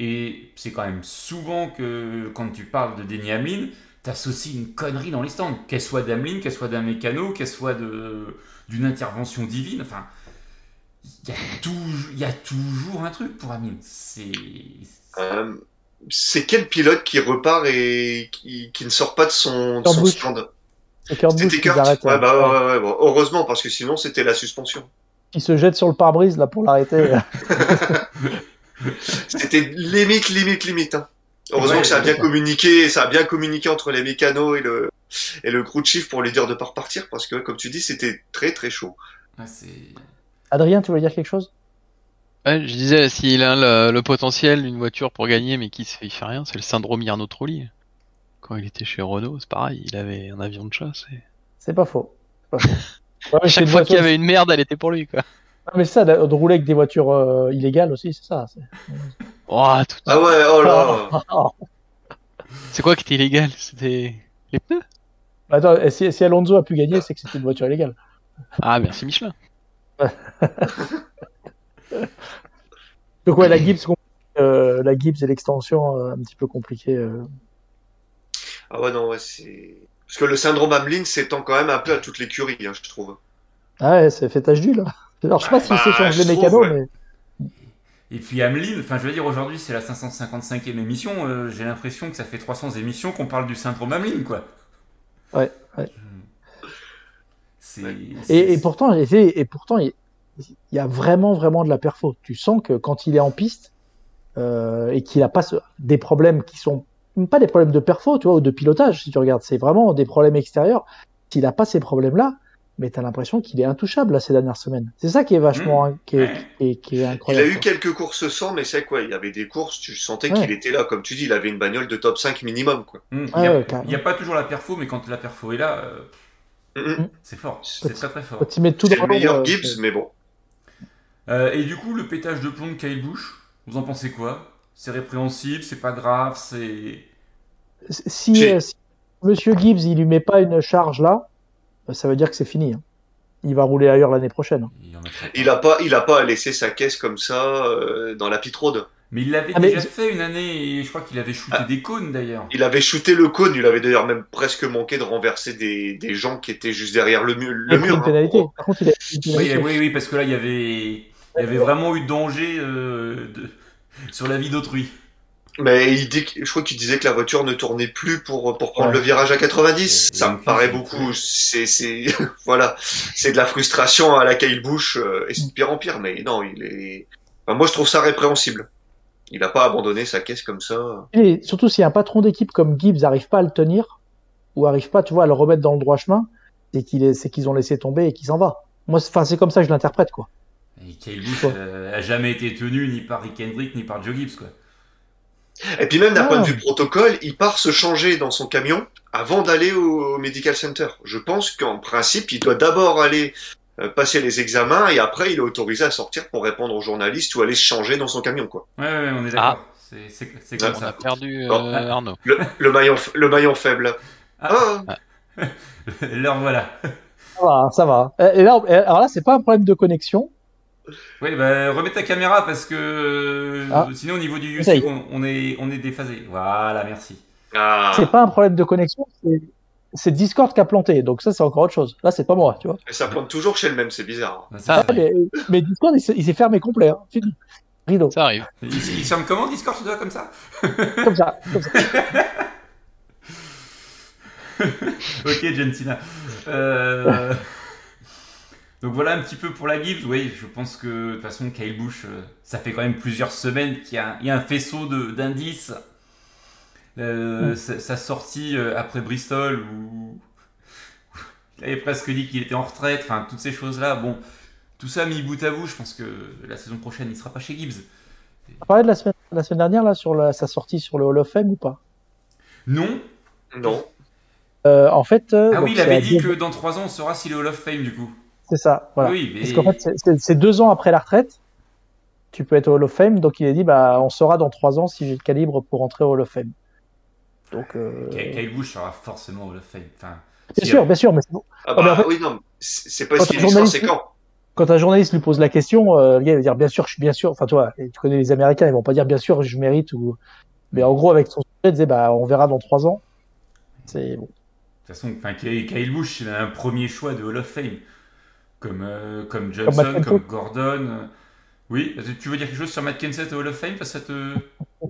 Et c'est quand même souvent que quand tu parles de Denny Hamlin, t'associes une connerie dans les stands. Qu'elle soit d'Hamlin, qu'elle soit d'un mécano, qu'elle soit de- d'une intervention divine. Enfin, il y, a toujours- il y a toujours un truc pour Hamlin. C'est. Euh, c'est quel pilote qui repart et qui, qui ne sort pas de son, de son stand C'était qui Kurt. arrête. Ouais, bah ouais, ouais, ouais, bon, heureusement parce que sinon c'était la suspension. Qui se jette sur le pare-brise là pour l'arrêter. C'était limite, limite, limite. Hein. Heureusement Ouais, que ça a bien ça. communiqué, ça a bien communiqué entre les mécanos et le et le crew chief pour lui dire de pas repartir parce que comme tu dis c'était très très chaud. ah. Adrien, tu voulais dire quelque chose? Ouais, je disais, s'il a le, le potentiel d'une voiture pour gagner, mais qui se fait, il fait rien, c'est le syndrome Yarno Trulli. Quand il était chez Renault, c'est pareil, il avait un avion de chasse. et- C'est pas faux. C'est pas faux. Ouais, Chaque fois qu'il y avait une merde, elle était pour lui, quoi. Ah, mais c'est ça, de, de rouler avec des voitures euh, illégales aussi, c'est ça. C'est- Oh, tout... Ah ouais, oh là. C'est quoi qui était illégal? C'était les pneus? Attends, et si, si Alonso a pu gagner, c'est que c'était une voiture illégale. Ah, merci Michelin. Donc ouais, la Gibbs, euh, la Gibbs et l'extension euh, un petit peu compliqué. euh. Ah ouais non ouais c'est Parce que le syndrome Hamlin s'étend quand même un peu à toute l'écurie, hein, je trouve. Ah ouais, ça fait tache d'huile. Alors, je sais pas s'il Bah, s'échange je les mécanos, ouais. mais Et puis Hamelin, enfin je veux dire aujourd'hui c'est la 555e émission, euh, j'ai l'impression que ça fait 300 émissions qu'on parle du syndrome Hamelin quoi. Ouais, ouais. C'est, Et, c'est- et pourtant, et, pourtant, il y a vraiment, vraiment de la perfo. Tu sens que quand il est en piste euh, et qu'il a pas ce- des problèmes qui sont pas des problèmes de perfo, tu vois, ou de pilotage, si tu regardes, c'est vraiment des problèmes extérieurs. S'il a pas ces problèmes-là, mais t'as l'impression qu'il est intouchable là ces dernières semaines. C'est ça qui est vachement, qui, est, Ouais. qui, est, qui est Il a incroyable. eu quelques courses sans, mais c'est quoi Il y avait des courses, tu sentais Ouais. qu'il était là, comme tu dis, il avait une bagnole de top 5 minimum, quoi. Hmm, il Ouais, n'y a, ouais, il pas toujours la perfo, mais quand la perfo est là, euh, c'est fort, c'est très très fort. Il C'est dans le meilleur Gibbs, c'est- mais bon. Euh, et du coup le pétage de plomb de Kyle Busch, vous en pensez quoi? C'est répréhensible, c'est pas grave, c'est... Si, euh, si Monsieur Gibbs il lui met pas une charge là, euh, ça veut dire que c'est fini. hein. Il va rouler ailleurs l'année prochaine. hein. Il, mettra pas. Il a pas, il a pas à laisser sa caisse comme ça euh, dans la pit road. Mais il l'avait Ah, mais- déjà fait une année et je crois qu'il avait shooté Ah. des cônes d'ailleurs. Il avait shooté le cône, il avait d'ailleurs même presque manqué de renverser des, des gens qui étaient juste derrière le, mu- mur. une hein. pénalité. Par contre, il a Oui, oui, oui, parce que là, il y avait, il y avait vraiment eu danger euh, de... sur la vie d'autrui. Mais il dit, que- je crois qu'il disait que la voiture ne tournait plus pour, pour prendre Ouais. le virage à 90. Et- Ça me paraît beaucoup. C'est, c'est, voilà. C'est de la frustration à la Kyle Busch, euh, et c'est de pire en pire. Mais non, il est, enfin, moi je trouve ça répréhensible. Il a pas abandonné sa caisse comme ça. Et surtout si un patron d'équipe comme Gibbs n'arrive pas à le tenir, ou arrive pas, tu vois, à le remettre dans le droit chemin, c'est qu'il est, c'est qu'ils ont laissé tomber et qu'il s'en va. Moi, c'est- enfin, c'est comme ça que je l'interprète, quoi. Et Kyle Busch Ouais. euh, a jamais été tenu ni par Rick Hendrick ni par Joe Gibbs, quoi. Et puis même d'un Ah. point de vue protocole, il part se changer dans son camion avant d'aller au, au medical center. Je pense qu'en principe, il doit d'abord aller euh, passer les examens et après il est autorisé à sortir pour répondre aux journalistes ou aller se changer dans son camion quoi. Ouais, ouais, on est d'accord. C'est, c'est, c'est comme On a ça. perdu euh, Oh. Arnaud. Le, le maillon le maillon faible. Ah. Ah, Alors voilà. Ça va, ça va. Et là, alors là, c'est pas un problème de connexion. Oui, bah, remets ta caméra parce que euh, Ah. sinon au niveau du YouTube, est. on, on est, on est déphasé. Voilà, merci. ah. C'est pas un problème de connexion, c'est, c'est Discord qui a planté. Donc ça, c'est encore autre chose. Là, c'est pas moi, tu vois. Et ça plante toujours chez le même, c'est bizarre. Bah, c'est Ah, ça. Mais, mais Discord, il s'est, il s'est fermé complet. Hein. Fini. Rideau. Ça arrive. Il, il ferme comment Discord, tu dois comme ça? Comme ça. Comme ça. Ok, Gentina. Euh, Donc voilà un petit peu pour la Gibbs. Oui, je pense que de toute façon, Kyle Busch, euh, ça fait quand même plusieurs semaines qu'il y a, il y a un faisceau de- d'indices. Euh, sa, sa sortie euh, après Bristol où il avait presque dit qu'il était en retraite. Enfin, toutes ces choses-là. Bon, tout ça mis bout à bout, je pense que la saison prochaine, il sera pas chez Gibbs. On parlait de la semaine, la semaine dernière, là, sur la- sa sortie sur le Hall of Fame ou pas? Non. Non. Euh, En fait. euh, Ah oui, il avait dit que dans trois ans, on saura s'il est Hall of Fame du coup. C'est ça, voilà. Oui, mais Parce qu'en fait, c'est- c'est c'est deux ans après la retraite. Tu peux être au Hall of Fame, donc il a dit bah on saura dans trois ans si j'ai le calibre pour entrer au Hall of Fame. Donc euh, Kyle Kyle Busch sera forcément Hall of Fame. Enfin, bien si- sûr, bien sûr, mais c'est bon. Ah Ah, mais bah en fait- oui, non. C'est c'est pas Quand ce qu'il un est journaliste- c'est quand? quand un journaliste lui pose la question, euh, le gars il va dire bien sûr, je suis bien sûr. Enfin toi, tu connais les Américains, ils vont pas dire bien sûr, je mérite ou. Mais en gros, avec son sujet, il disait bah on verra dans trois ans. C'est bon. De toute façon, Kyle Busch, il a un premier choix de Hall of Fame. Comme, euh, comme Matt Johnson, comme, Gordon. euh. Oui, tu veux dire quelque chose sur Matt Kenseth au Hall of Fame parce que ça te.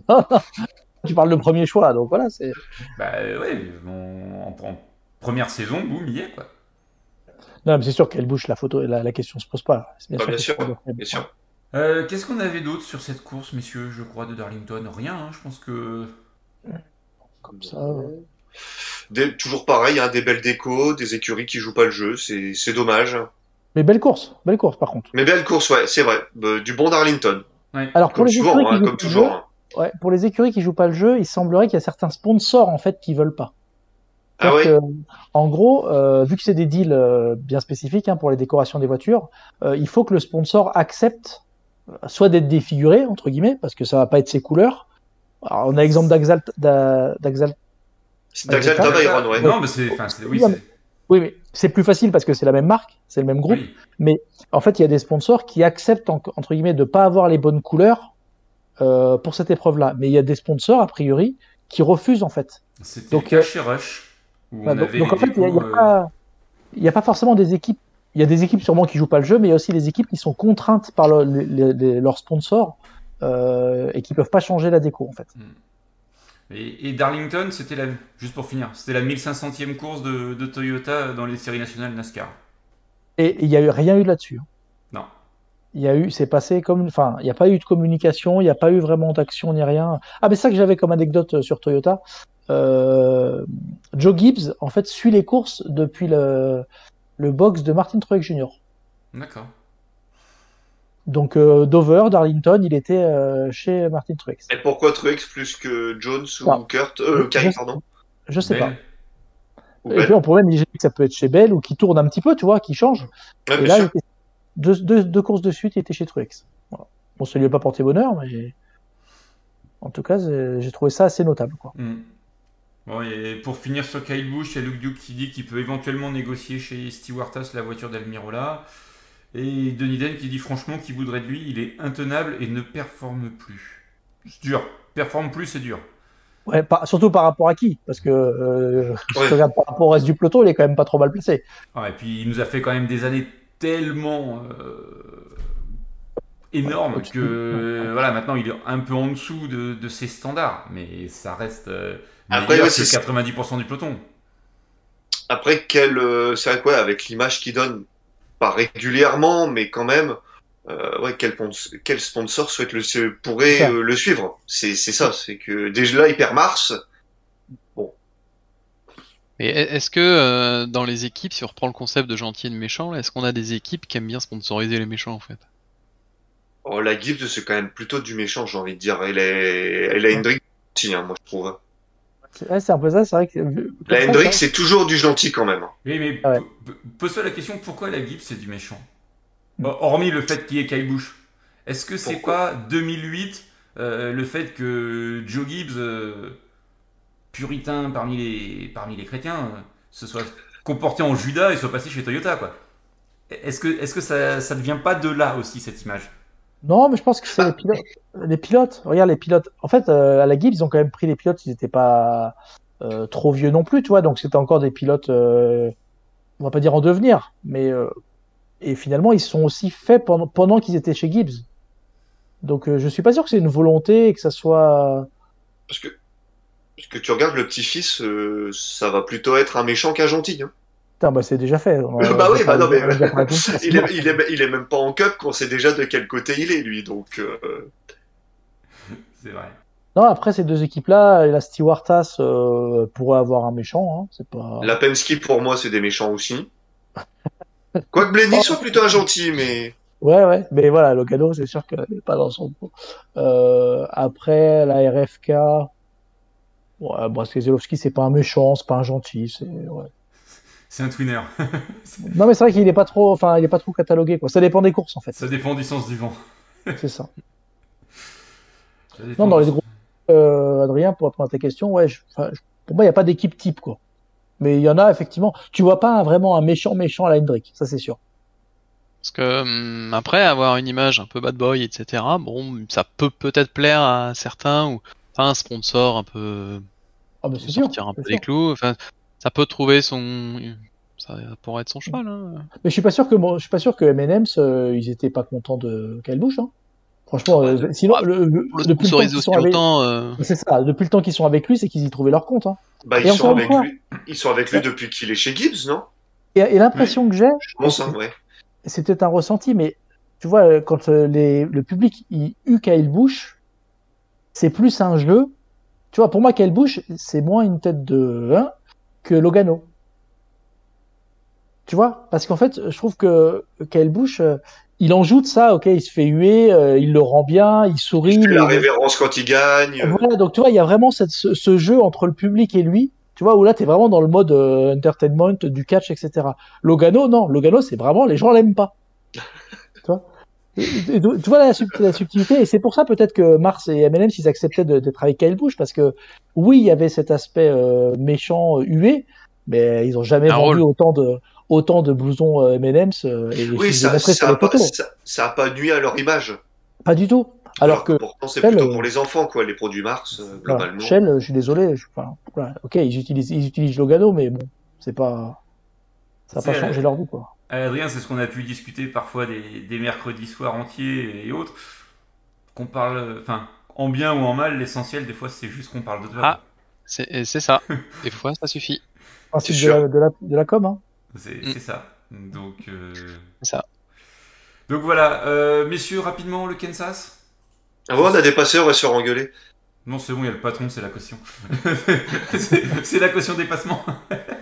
tu parles de premier choix, donc voilà, c'est. Bah euh, ouais, on- en, première saison, boum, il y est quoi. Non, mais c'est sûr qu'elle bouche la photo, la, la question se pose pas. C'est Bah, bien que sûr. Bien sûr. Euh, Qu'est-ce qu'on avait d'autre sur cette course, messieurs, je crois, de Darlington Rien, hein, je pense que. Comme ça. Des- toujours pareil, hein, des belles décos, des écuries qui jouent pas le jeu, c'est c'est dommage. Mais belle course, belle course par contre. Mais belle course, ouais, c'est vrai. Bah, du bon Darlington. Ouais. Alors pour Comme les souvent, écuries qui hein, jouent comme pas le toujours. jeu, hein. Ouais, pour les écuries qui jouent pas le jeu, il semblerait qu'il y a certains sponsors en fait qui veulent pas. Ah que, en gros, euh, vu que c'est des deals euh, bien spécifiques hein, pour les décorations des voitures, euh, il faut que le sponsor accepte soit d'être défiguré entre guillemets parce que ça va pas être ses couleurs. Alors, on a l'exemple d'Axalt, d'A- d'Axalt. Ouais. Non, mais c'est. Oui, Oui, c'est. Oui, mais c'est plus facile parce que c'est la même marque, c'est le même groupe. oui. En fait, il y a des sponsors qui acceptent en- entre guillemets de pas avoir les bonnes couleurs euh, pour cette épreuve-là, mais il y a des sponsors a priori qui refusent en fait. C'était Donc, le cas chez Rush. Où Bah, on donc, avait donc, en fait, il n'y a, euh, a pas forcément des équipes. Il y a des équipes sûrement qui jouent pas le jeu, mais il y a aussi les équipes qui sont contraintes par le- les- les- leurs sponsors euh, et qui peuvent pas changer la déco en fait. Et, et Darlington, c'était la, juste pour finir, c'était la 1500e course de, de Toyota dans les séries nationales NASCAR. Et il y a eu rien eu là-dessus. hein. Non. Il y a eu, c'est passé comme, enfin, il n'y a pas eu de communication, il n'y a pas eu vraiment d'action ni rien. Ah, mais ça que j'avais comme anecdote euh, sur Toyota. Euh, Joe Gibbs, en fait, suit les courses depuis le, le box de Martin Truex Jr. D'accord. Donc euh, Dover, Darlington, il était euh, chez Martin Truex. Et pourquoi Truex plus que Jones ou Non. Kurt euh, Je- Kyle, je- pardon Je sais Bell. pas. Ou Et Bell puis on pourrait imaginer que ça peut être chez Bell ou qui tourne un petit peu, tu vois, qui change. Ouais, Et bien là, était- deux, deux, deux courses de suite, il était chez Truex. Voilà. Bon, ça lui a pas porté bonheur, mais en tout cas, j'ai trouvé ça assez notable. Quoi. Hmm. Bon, et pour finir sur Kyle Busch, il y a Luke Duke qui dit qu'il peut éventuellement négocier chez Stewartas la voiture d'Almirola. Et Denis Den qui dit franchement qu'il voudrait de lui, il est intenable et ne performe plus. C'est dur. Performe plus, c'est dur. Ouais, pas- surtout par rapport à qui? Parce que euh, Ouais. regardes par rapport au reste du peloton, il est quand même pas trop mal placé. Ah, et puis il nous a fait quand même des années tellement euh, énormes que voilà, maintenant il est un peu en dessous de, de ses standards, mais ça reste euh, Après, meilleur ouais, que c'est- 90% du peloton. Après, quel, euh, c'est vrai quoi, avec l'image qu'il donne, pas régulièrement, mais quand même, euh, ouais, quel, quel sponsor souhaite le, se- pourrait euh, le suivre? C'est c'est ça, c'est que déjà là, il perd Mars. Et est- est-ce que euh, dans les équipes, si on reprend le concept de gentil et de méchant, est-ce qu'on a des équipes qui aiment bien sponsoriser les méchants en fait? Oh, la Gibbs, c'est quand même plutôt du méchant, j'ai envie de dire. Elle est, elle a Hendrick, gentil, hein, moi je trouve. C'est ouais, c'est un peu ça, c'est vrai que. vu- La ça- c'est toujours du gentil quand même. Oui, mais Ah ouais. pose-toi la question pourquoi la Gibbs c'est du méchant? Bon, Hormis le fait qu'il y ait Kyle Busch. Est-ce que c'est pas 2008 euh, le fait que Joe Gibbs, euh, puritain parmi les, parmi les chrétiens, euh, se soit comporté en Judas et soit passé chez Toyota quoi? Est-ce que, est-ce que ça, ça ne vient pas de là aussi cette image? Non, mais je pense que c'est les pilotes. Les pilotes, regarde les pilotes. En fait, euh, à la Gibbs, ils ont quand même pris les pilotes, ils n'étaient pas euh, trop vieux non plus, tu vois. Donc c'était encore des pilotes, euh, on va pas dire en devenir, mais et finalement ils sont aussi faits pendant, pendant qu'ils étaient chez Gibbs. Donc je suis pas sûr que c'est une volonté et que ça soit. Parce que, parce que tu regardes le petit-fils, euh, ça va plutôt être un méchant qu'un gentil. Hein. Putain, bah c'est déjà fait. On bah oui, bah non, mais il, est, sinon- il, est, il est même pas en cup qu'on sait déjà de quel côté il est, lui. Donc, euh, C'est vrai. Non, après ces deux équipes-là, la Stewartas euh, pourrait avoir un méchant. Hein, c'est pas. la Penske, pour moi, c'est des méchants aussi. Quoique Blenny soit plutôt un gentil, mais Ouais, ouais, mais voilà, Logano, c'est sûr qu'elle n'est pas dans son pot. Euh, après, la RFK, ouais, bon, Keselowski, c'est pas un méchant, c'est pas un gentil, c'est, ouais. C'est un twinner. Non, mais c'est vrai qu'il est pas trop, enfin, il est pas trop catalogué, quoi. Ça dépend des courses, en fait. ça dépend du sens du vent. C'est ça. Non, dans les groupes, euh, Adrien, pour répondre à ta question, ouais, je- enfin, je- pour moi, il n'y a pas d'équipe type, quoi. Mais il y en a, effectivement. Tu vois pas un- vraiment un méchant méchant à la Hendrick, ça c'est sûr. Parce que hum, après avoir une image un peu bad boy, etc. Bon, ça peut peut-être plaire à certains ou enfin, un sponsor un peu Ah, mais c'est sûr. sortir un peu sûr. des clous. Enfin, ça peut trouver son, ça pourrait être son cheval. Hein. Mais je suis pas sûr que, je suis pas sûr que M&M's, euh, ils étaient pas contents de Kyle Busch, hein. Franchement, Ah, euh, sinon, ouais, le, le- le depuis le temps qu'ils sont avec, euh, c'est ça, depuis le temps qu'ils sont avec lui, c'est qu'ils y trouvaient leur compte, hein. bah, ils, sont avec lui, ils sont avec lui depuis qu'il est chez Gibbs, non? Et, et l'impression que j'ai, Je pense, hein, ouais. peut-être un ressenti, mais tu vois, euh, quand les, le public il eut Kyle Busch, c'est plus un jeu. Tu vois, pour moi, Kyle Busch, c'est moins une tête de 1 que Logano. Tu vois? Parce qu'en fait, je trouve que Kyle Busch, euh, il en joue de ça, ok, il se fait huer, euh, il le rend bien, il sourit. Il fait la révérence quand il gagne. euh, Voilà, donc tu vois, il y a vraiment cette, ce, ce jeu entre le public et lui, tu vois, où là, tu es vraiment dans le mode euh, entertainment, du catch, etc. Logano, non, Logano, c'est vraiment, les gens l'aiment pas. tu vois? Tu vois la, sub- la subtilité, et c'est pour ça peut-être que Mars et M&M, s'ils acceptaient de- d'être avec Kyle Busch, parce que oui, il y avait cet aspect euh, méchant, euh, hué, mais ils ont jamais Un vendu rôle. autant de autant de blousons euh, M&M's euh, et Oui, ça, montrés ça, pas, ça, ça a pas nuit à leur image. Pas du tout. Alors que pourtant c'est plutôt pour les enfants quoi, les produits Mars globalement. Shell, je suis désolé. je- enfin, voilà, ok, ils utilisent, ils utilisent Logano, mais bon, c'est pas, ça n'a pas changé leur vie, quoi. Euh, Adrien, c'est ce qu'on a pu discuter parfois des, des mercredis soirs entiers et autres. Qu'on parle, enfin, en bien ou en mal, l'essentiel des fois c'est juste qu'on parle de toi. Ah. C'est ça. Des fois, ça suffit. De sûr. la, de, la, de la com, hein. C'est Mm. c'est ça. Donc, euh, C'est ça. donc voilà, Euh, messieurs, rapidement, le Kansas? Ah on a dépassé, on va se faire engueuler. Non, c'est bon, il y a le patron, c'est la caution. c'est c'est la caution dépassement.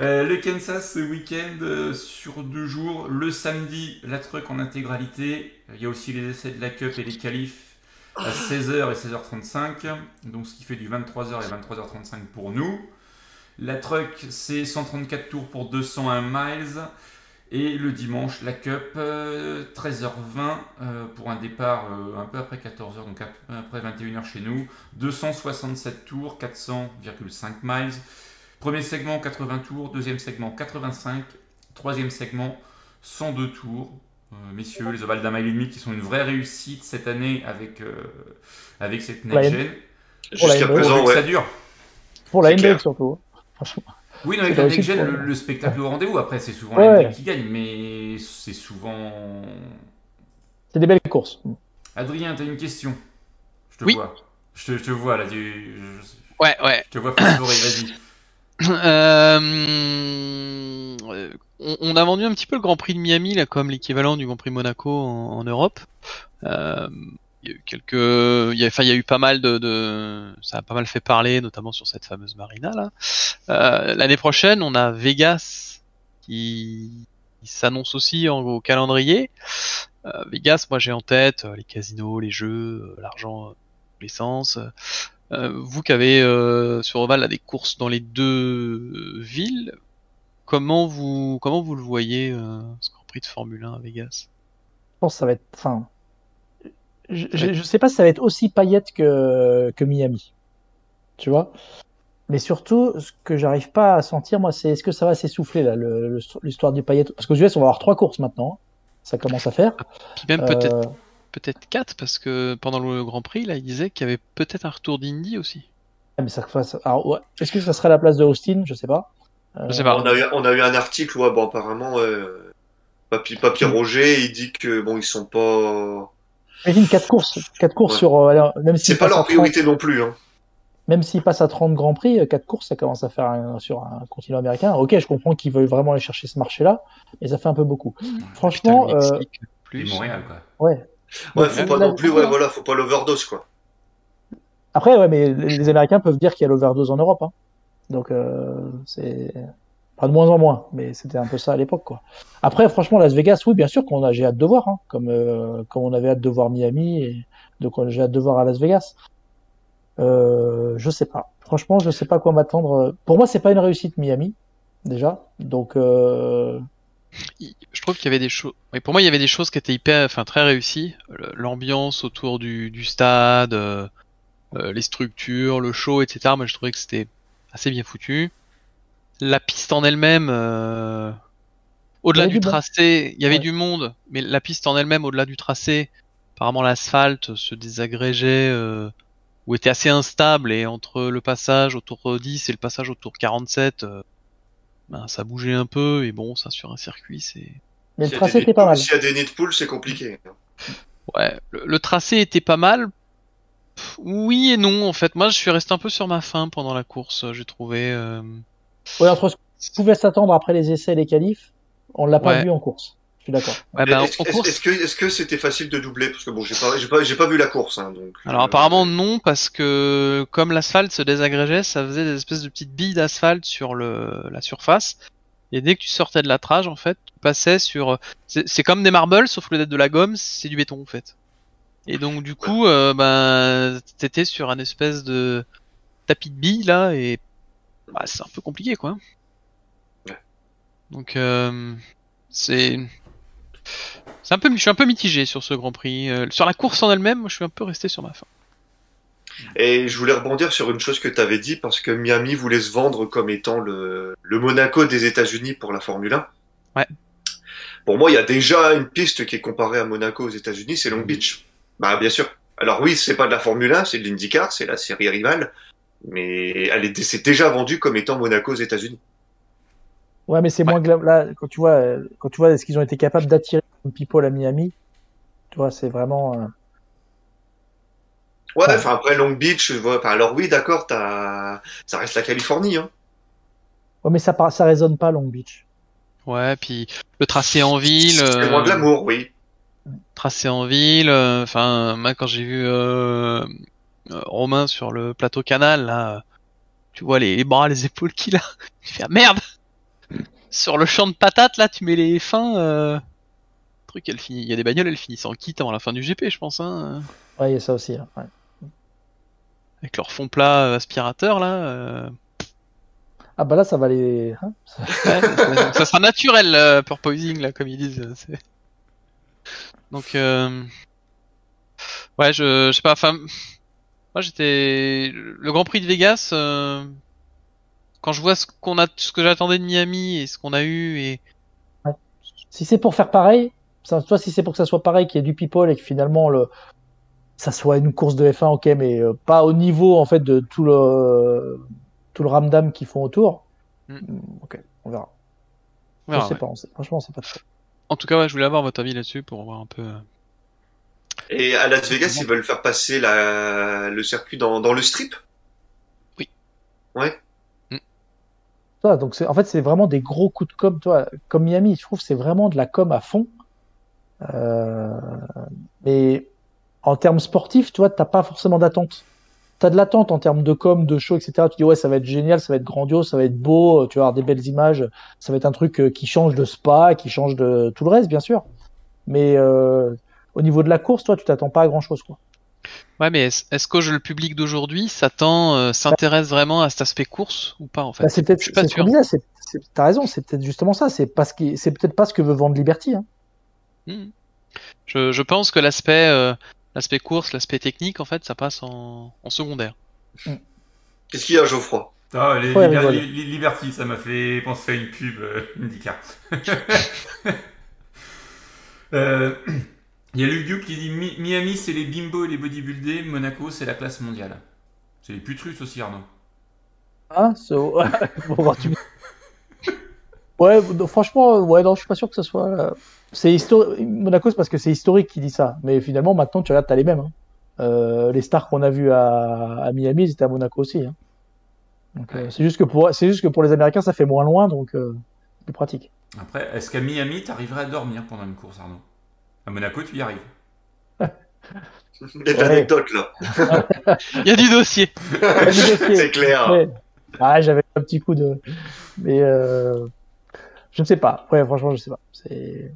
Euh, le Kansas ce week-end euh, sur deux jours. Le samedi, la truck en intégralité. Il y a aussi les essais de la Cup et les qualifs à 16h et 16h35. Donc ce qui fait du 23h et 23h35 pour nous. La truck, c'est 134 tours pour 201 miles. Et le dimanche, la Cup, euh, 13h20 euh, pour un départ un peu après 14h, donc ap- après 21h chez nous. 267 tours, 400,5 miles. Premier segment 80 tours, deuxième segment 85, troisième segment 102 tours. Euh, messieurs, les ovales d'un mile et demi qui sont une vraie réussite cette année avec, euh, avec cette next gen. Jusqu'à présent, que ça ouais. dure. Pour la clair. surtout. hein. Franchement. Oui, non, avec la next gen, le, ouais. le spectacle au rendez-vous. Après, c'est souvent Ouais, la ouais. NBA qui gagne, mais c'est souvent. C'est des belles courses. Adrien, t'as une question? Je te Oui. vois. Je te, je te vois là. Tu... Je, Ouais, ouais. je te vois vas-y. Euh, euh, on, a vendu un petit peu le Grand Prix de Miami là comme l'équivalent du Grand Prix de Monaco en, Europe. Euh, il y a eu quelques, y a, eu pas mal de, de, ça a pas mal fait parler, notamment sur cette fameuse marina là. Euh, L'année prochaine, on a Vegas qui, s'annonce aussi en, au calendrier. Euh, Vegas, moi j'ai en tête euh, les casinos, les jeux, l'argent, l'essence. Euh, vous qui avez euh, sur Oval là, des courses dans les deux villes, comment vous comment vous le voyez euh, ce Grand Prix de Formule 1 à Vegas? Je pense que ça va être. Enfin, je, je sais pas si ça va être aussi paillette que, que Miami. Tu vois? Mais surtout, ce que j'arrive pas à sentir, moi, c'est est-ce que ça va s'essouffler, là, l'histoire du paillette? Parce qu'aux US, on va avoir trois courses maintenant. hein. Ça commence à faire. Puis même Euh, peut-être quatre parce que pendant le Grand Prix là, il disait qu'il y avait peut-être un retour d'Indy aussi. ah, mais ça, ça- alors, ouais. Est-ce que ça serait la place de Austin? Je sais pas. Euh, Je sais pas. On a eu, on a eu un article, ouais, bon, apparemment, euh, Papy, Papy Roger, il dit que bon, ils sont pas. Imagine quatre courses, quatre courses Ouais. sur. euh, alors, même s'il C'est pas passe à leur 30 priorité non plus, hein. même s'il passe à 30 Grands Prix, euh, quatre courses, ça commence à faire un- sur un continent américain. Ok, je comprends qu'ils veulent vraiment aller chercher ce marché-là, mais ça fait un peu beaucoup. Franchement, Putain, euh, Et plus. Montréal, quoi. ouais. Ouais, faut pas non plus, ouais, voilà, faut pas l'overdose, quoi. Après, ouais, mais les Américains peuvent dire qu'il y a l'overdose en Europe. Hein. Donc, euh, c'est. Pas de moins en moins, mais c'était un peu ça à l'époque, quoi. Après, franchement, Las Vegas, oui, bien sûr qu'on a, j'ai hâte de voir, hein, comme, euh, comme on avait hâte de voir Miami, et donc euh, j'ai hâte de voir à Las Vegas. Euh, je sais pas. Franchement, je sais pas quoi m'attendre. Pour moi, c'est pas une réussite Miami, déjà. Donc, euh, Je trouve qu'il y avait des choses. Oui, pour moi, il y avait des choses qui étaient hyper, enfin très réussies. L'ambiance autour du, du stade, euh, euh, les structures, le show, etc. Moi, je trouvais que c'était assez bien foutu. La piste en elle-même, euh, au-delà du tracé, il y avait Ouais. du monde, mais la piste en elle-même, au-delà du tracé, apparemment l'asphalte se désagrégeait euh, ou était assez instable et entre le passage au tour 10 et le passage au tour 47, euh, ben, ça bougeait un peu et bon, ça sur un circuit, c'est mais le S'il y a tracé des était pas mal. S'il y a des nids de poules, c'est compliqué. Ouais, le, le tracé était pas mal. Pff, Oui et non, en fait. Moi, je suis resté un peu sur ma faim pendant la course, j'ai trouvé. euh, Ouais, entre ce qu'on pouvait s'attendre après les essais et les qualifs, on l'a pas Ouais. vu en course. Je suis d'accord. Ouais, ben, Est-ce course. que est-ce que c'était facile de doubler? Parce que bon, j'ai pas, j'ai pas, j'ai pas vu la course, hein, donc. Alors euh, apparemment non, parce que comme l'asphalte se désagrégeait, ça faisait des espèces de petites billes d'asphalte sur le la surface. Et dès que tu sortais de la trage, en fait, tu passais sur. C'est c'est comme des marbles, sauf que le d'être de la gomme, c'est du béton en fait. Et donc du coup, euh, ben, t'étais sur un espèce de tapis de billes là, et bah, c'est un peu compliqué quoi. Ouais. Donc euh, c'est c'est un peu, je suis un peu mitigé sur ce Grand Prix. Euh, sur la course en elle-même, je suis un peu resté sur ma fin. Et je voulais rebondir sur une chose que tu avais dit parce que Miami voulait se vendre comme étant le, le Monaco des États-Unis pour la Formule 1. Ouais. Pour moi, il y a déjà une piste qui est comparée à Monaco aux États-Unis, c'est Long Beach. Bah bien sûr. Alors oui, c'est pas de la Formule 1, c'est de l'IndyCar, c'est la série rivale, mais elle est, c'est déjà vendu comme étant Monaco aux États-Unis. Ouais, mais c'est moins là quand tu vois euh, quand tu vois ce qu'ils ont été capables d'attirer comme people à Miami. Tu vois, c'est vraiment. euh, Ouais, Ouais. enfin après Long Beach, je vois- enfin, alors oui, d'accord, t'as, ça reste la Californie, hein. Ouais, mais ça par- ça résonne pas Long Beach. Ouais, puis le tracé en ville. C'est moins euh, glamour, oui. tracé en ville. euh, Enfin, moi quand j'ai vu euh, Romain sur le plateau canal, là, tu vois les, les bras, les épaules qu'il a. Tu fais ah, merde. Sur le champ de patates, là, tu mets les fins. Euh... Truc, elle finit. Il y a des bagnoles, elles finissent en kit avant la fin du GP, je pense. Hein, Ouais, il y a ça aussi. hein, ouais. avec leur fond plat euh, aspirateur là. euh, Ah bah là, ça va les. hein, ça- Ouais, ça, ça sera naturel, euh, porpoising, là, comme ils disent. euh, c'est- Donc, euh... ouais, je, je sais pas. Enfin, moi, j'étais le Grand Prix de Vegas. Quand je vois ce qu'on a, ce que j'attendais de Miami et ce qu'on a eu, et Si c'est pour faire pareil, ça, toi, si c'est pour que ça soit pareil, qu'il y ait du people et que finalement le, ça soit une course de F1, ok, mais euh, pas au niveau en fait de tout le tout le ramdam qu'ils font autour. Mm. Mm, Ok, on verra. on verra, je sais ouais. pas, on sait- franchement, c'est pas trop. En tout cas, ouais, je voulais avoir votre avis là-dessus pour voir un peu. euh, Et à Las Vegas, ils veulent faire passer la, le circuit dans, dans le strip? Donc en fait, c'est vraiment des gros coups de com, toi, comme Miami, je trouve c'est vraiment de la com à fond. Euh, mais en termes sportifs, toi, t'as pas forcément d'attente. T'as de l'attente en termes de com, de show, etc. Tu dis ouais, ça va être génial, ça va être grandiose, ça va être beau, tu vas avoir des belles images, ça va être un truc euh, qui change de spa, qui change de tout le reste, bien sûr. Mais euh, au niveau de la course, toi, tu t'attends pas à grand chose, quoi. Ouais, mais est-ce que le public d'aujourd'hui s'attend, euh, s'intéresse vraiment à cet aspect course ou pas en fait? Bah, c'est peut-être, Je suis pas sûr. t'as raison, c'est peut-être justement ça, c'est parce que c'est peut-être pas ce que veut vendre Liberty. Hein. Hmm. Je, je pense que l'aspect, euh, l'aspect course, l'aspect technique, en fait, ça passe en, en secondaire. Qu'est-ce qu'il y a, Geoffroy? Ah, les Ouais, Liber- rigole. li- li- Liberty, ça m'a fait penser à une pub euh, IndyCar. Euh, Il y a Luc Duke qui dit Mi- Miami, c'est les bimbo et les bodybuildés, Monaco, c'est la classe mondiale. C'est les putrus aussi, Arnaud. Hein, so... bon, bah, tu... Ouais, franchement, ouais, non, je suis pas sûr que ce soit. euh, C'est historique. Monaco, c'est parce que c'est historique qui dit ça. Mais finalement, maintenant, tu regardes, t'as les mêmes. hein. Euh, les stars qu'on a vus à... à Miami, ils étaient à Monaco aussi. hein. Euh, c'est juste que pour, juste que pour les Américains, ça fait moins loin, donc euh, c'est plus pratique. Après, est-ce qu'à Miami, t'arriverais à dormir pendant une course, Arnaud? À Monaco, tu y arrives. Il y a de Ouais. l'anecdote, là. Il y a du dossier. c'est clair. Ouais. Ah, j'avais un petit coup de. Mais euh... je ne sais pas. Ouais, franchement, je sais pas. C'est.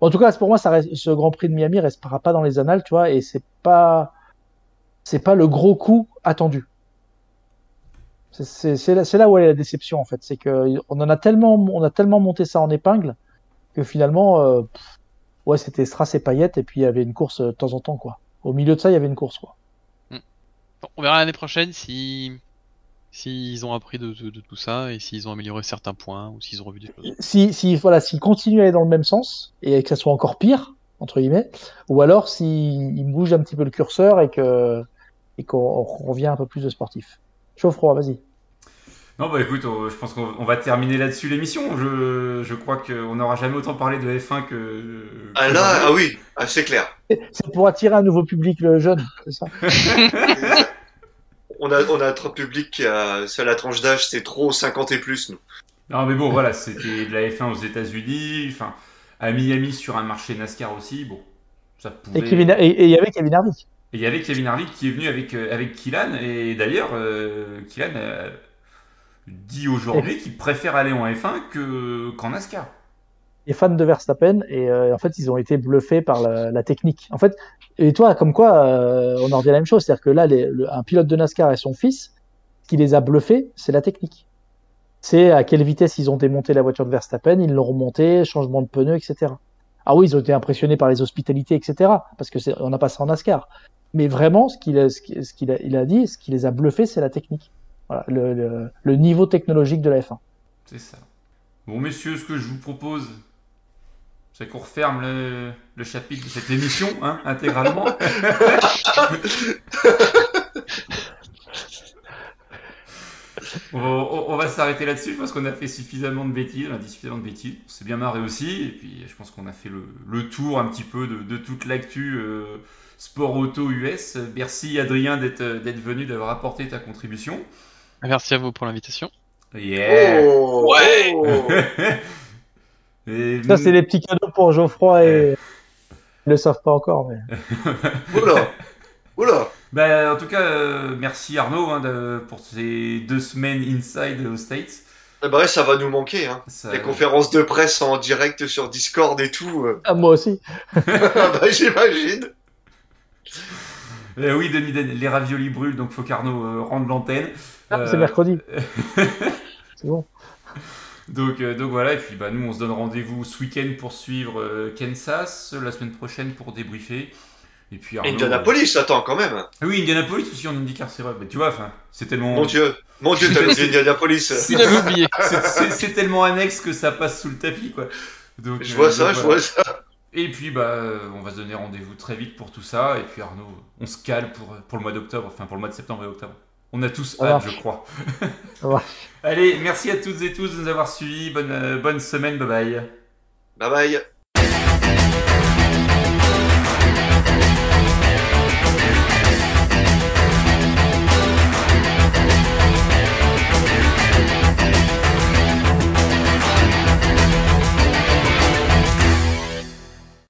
En tout cas, pour moi, ça reste... ce Grand Prix de Miami restera pas dans les annales, tu vois, et c'est pas, c'est pas le gros coup attendu. C'est- là, où est la déception en fait, c'est que on en a tellement, on a tellement monté ça en épingle que finalement, euh, pff, ouais, c'était strass et paillettes, et puis il y avait une course euh, de temps en temps, quoi. Au milieu de ça, il y avait une course, quoi. Bon, on verra l'année prochaine si s'ils ont appris de, de- de tout ça et s'ils ont amélioré certains points ou s'ils ont revu des choses. si, si voilà, s'il continue à aller dans le même sens et que ça soit encore pire entre guillemets, ou alors s'il il bouge un petit peu le curseur et que et qu'on revient un peu plus de sportif. Chaud froid, vas-y. Non, bah écoute, on- je pense qu'on on va terminer là-dessus l'émission. Je, je crois qu'on n'aura jamais autant parlé de F1 que. Ah là, ah oui, ah, c'est clair. C'est pour attirer un nouveau public le jeune, c'est ça. On a, on a un public qui a, c'est la tranche d'âge, c'est trop 50 et plus, nous. Non, mais bon, voilà, c'était de la F1 aux États-Unis, enfin, à Miami sur un marché NASCAR aussi. Bon, ça pouvait. Et Kevin et et il y avait Kevin Harvick. Et il y avait Kevin Harvick qui est venu avec, euh, avec Kylan, et d'ailleurs, euh, Kylan a dit aujourd'hui qu'il préfère aller en F1 que, qu'en NASCAR. les fans de Verstappen et euh, en fait ils ont été bluffés par la, technique. En fait, et toi comme quoi euh, on en revient à la même chose, c'est-à-dire que là un pilote de NASCAR et son fils, ce qui les a bluffés, c'est la technique. C'est à quelle vitesse ils ont démonté la voiture de Verstappen, ils l'ont remonté, changement de pneus, etc. Ah oui, ils ont été impressionnés par les hospitalités, etc. Parce que c'est, on n'a pas ça en NASCAR. Mais vraiment, ce qu'il a, a, a dit, ce qui les a bluffés, c'est la technique. Voilà, le, le, le niveau technologique de la F1. C'est ça. Bon, messieurs, ce que je vous propose, C'est qu'on referme le, le chapitre de cette émission, hein, intégralement. on, va- on- on va s'arrêter là-dessus parce qu'on a fait suffisamment de bêtises, on a dit suffisamment de bêtises. On s'est bien marré aussi, et puis je pense qu'on a fait le, tour un petit peu de, de toute l'actu euh, sport auto US. Merci Adrien d'être venu, d'avoir apporté ta contribution. Merci à vous pour l'invitation. Yeah. Oh, Ouais. Et- Ça, c'est les petits cadeaux pour Geoffroy et. Ils le savent pas encore, mais. Oula, oula. Bah, en tout cas, euh, merci Arnaud hein, de- pour ces deux semaines inside aux States. Eh ben, ça va nous manquer, hein. Ça- Les conférences de presse en direct sur Discord et tout. euh. Ah, moi aussi. bah, j'imagine. Euh, oui, Denis, Den- les raviolis brûlent, donc faut qu'Arnaud euh, rende l'antenne. Ah, Euh, C'est mercredi. c'est bon. Donc, euh, donc voilà, et puis bah, nous on se donne rendez-vous ce week-end pour suivre euh, Kansas, la semaine prochaine pour débriefer. Et puis Arnaud, Indianapolis, attends, quand même. Ah oui, Indianapolis aussi en IndyCar, c'est vrai. Mais tu vois, enfin, c'est tellement. Mon dieu. Mon dieu, t'as Indianapolis. C'est- Il avait oublié. c'est- c'est c'est tellement annexe que ça passe sous le tapis, quoi. Donc, Je euh, vois donc ça, je voilà. vois ça. Et puis, bah, euh, on va se donner rendez-vous très vite pour tout ça. Et puis, Arnaud, on se cale pour, pour le mois d'octobre, enfin pour le mois de septembre et octobre. On a tous hâte, je crois. Allez, merci à toutes et tous de nous avoir suivis. Bonne, euh, bonne semaine, bye bye. Bye bye.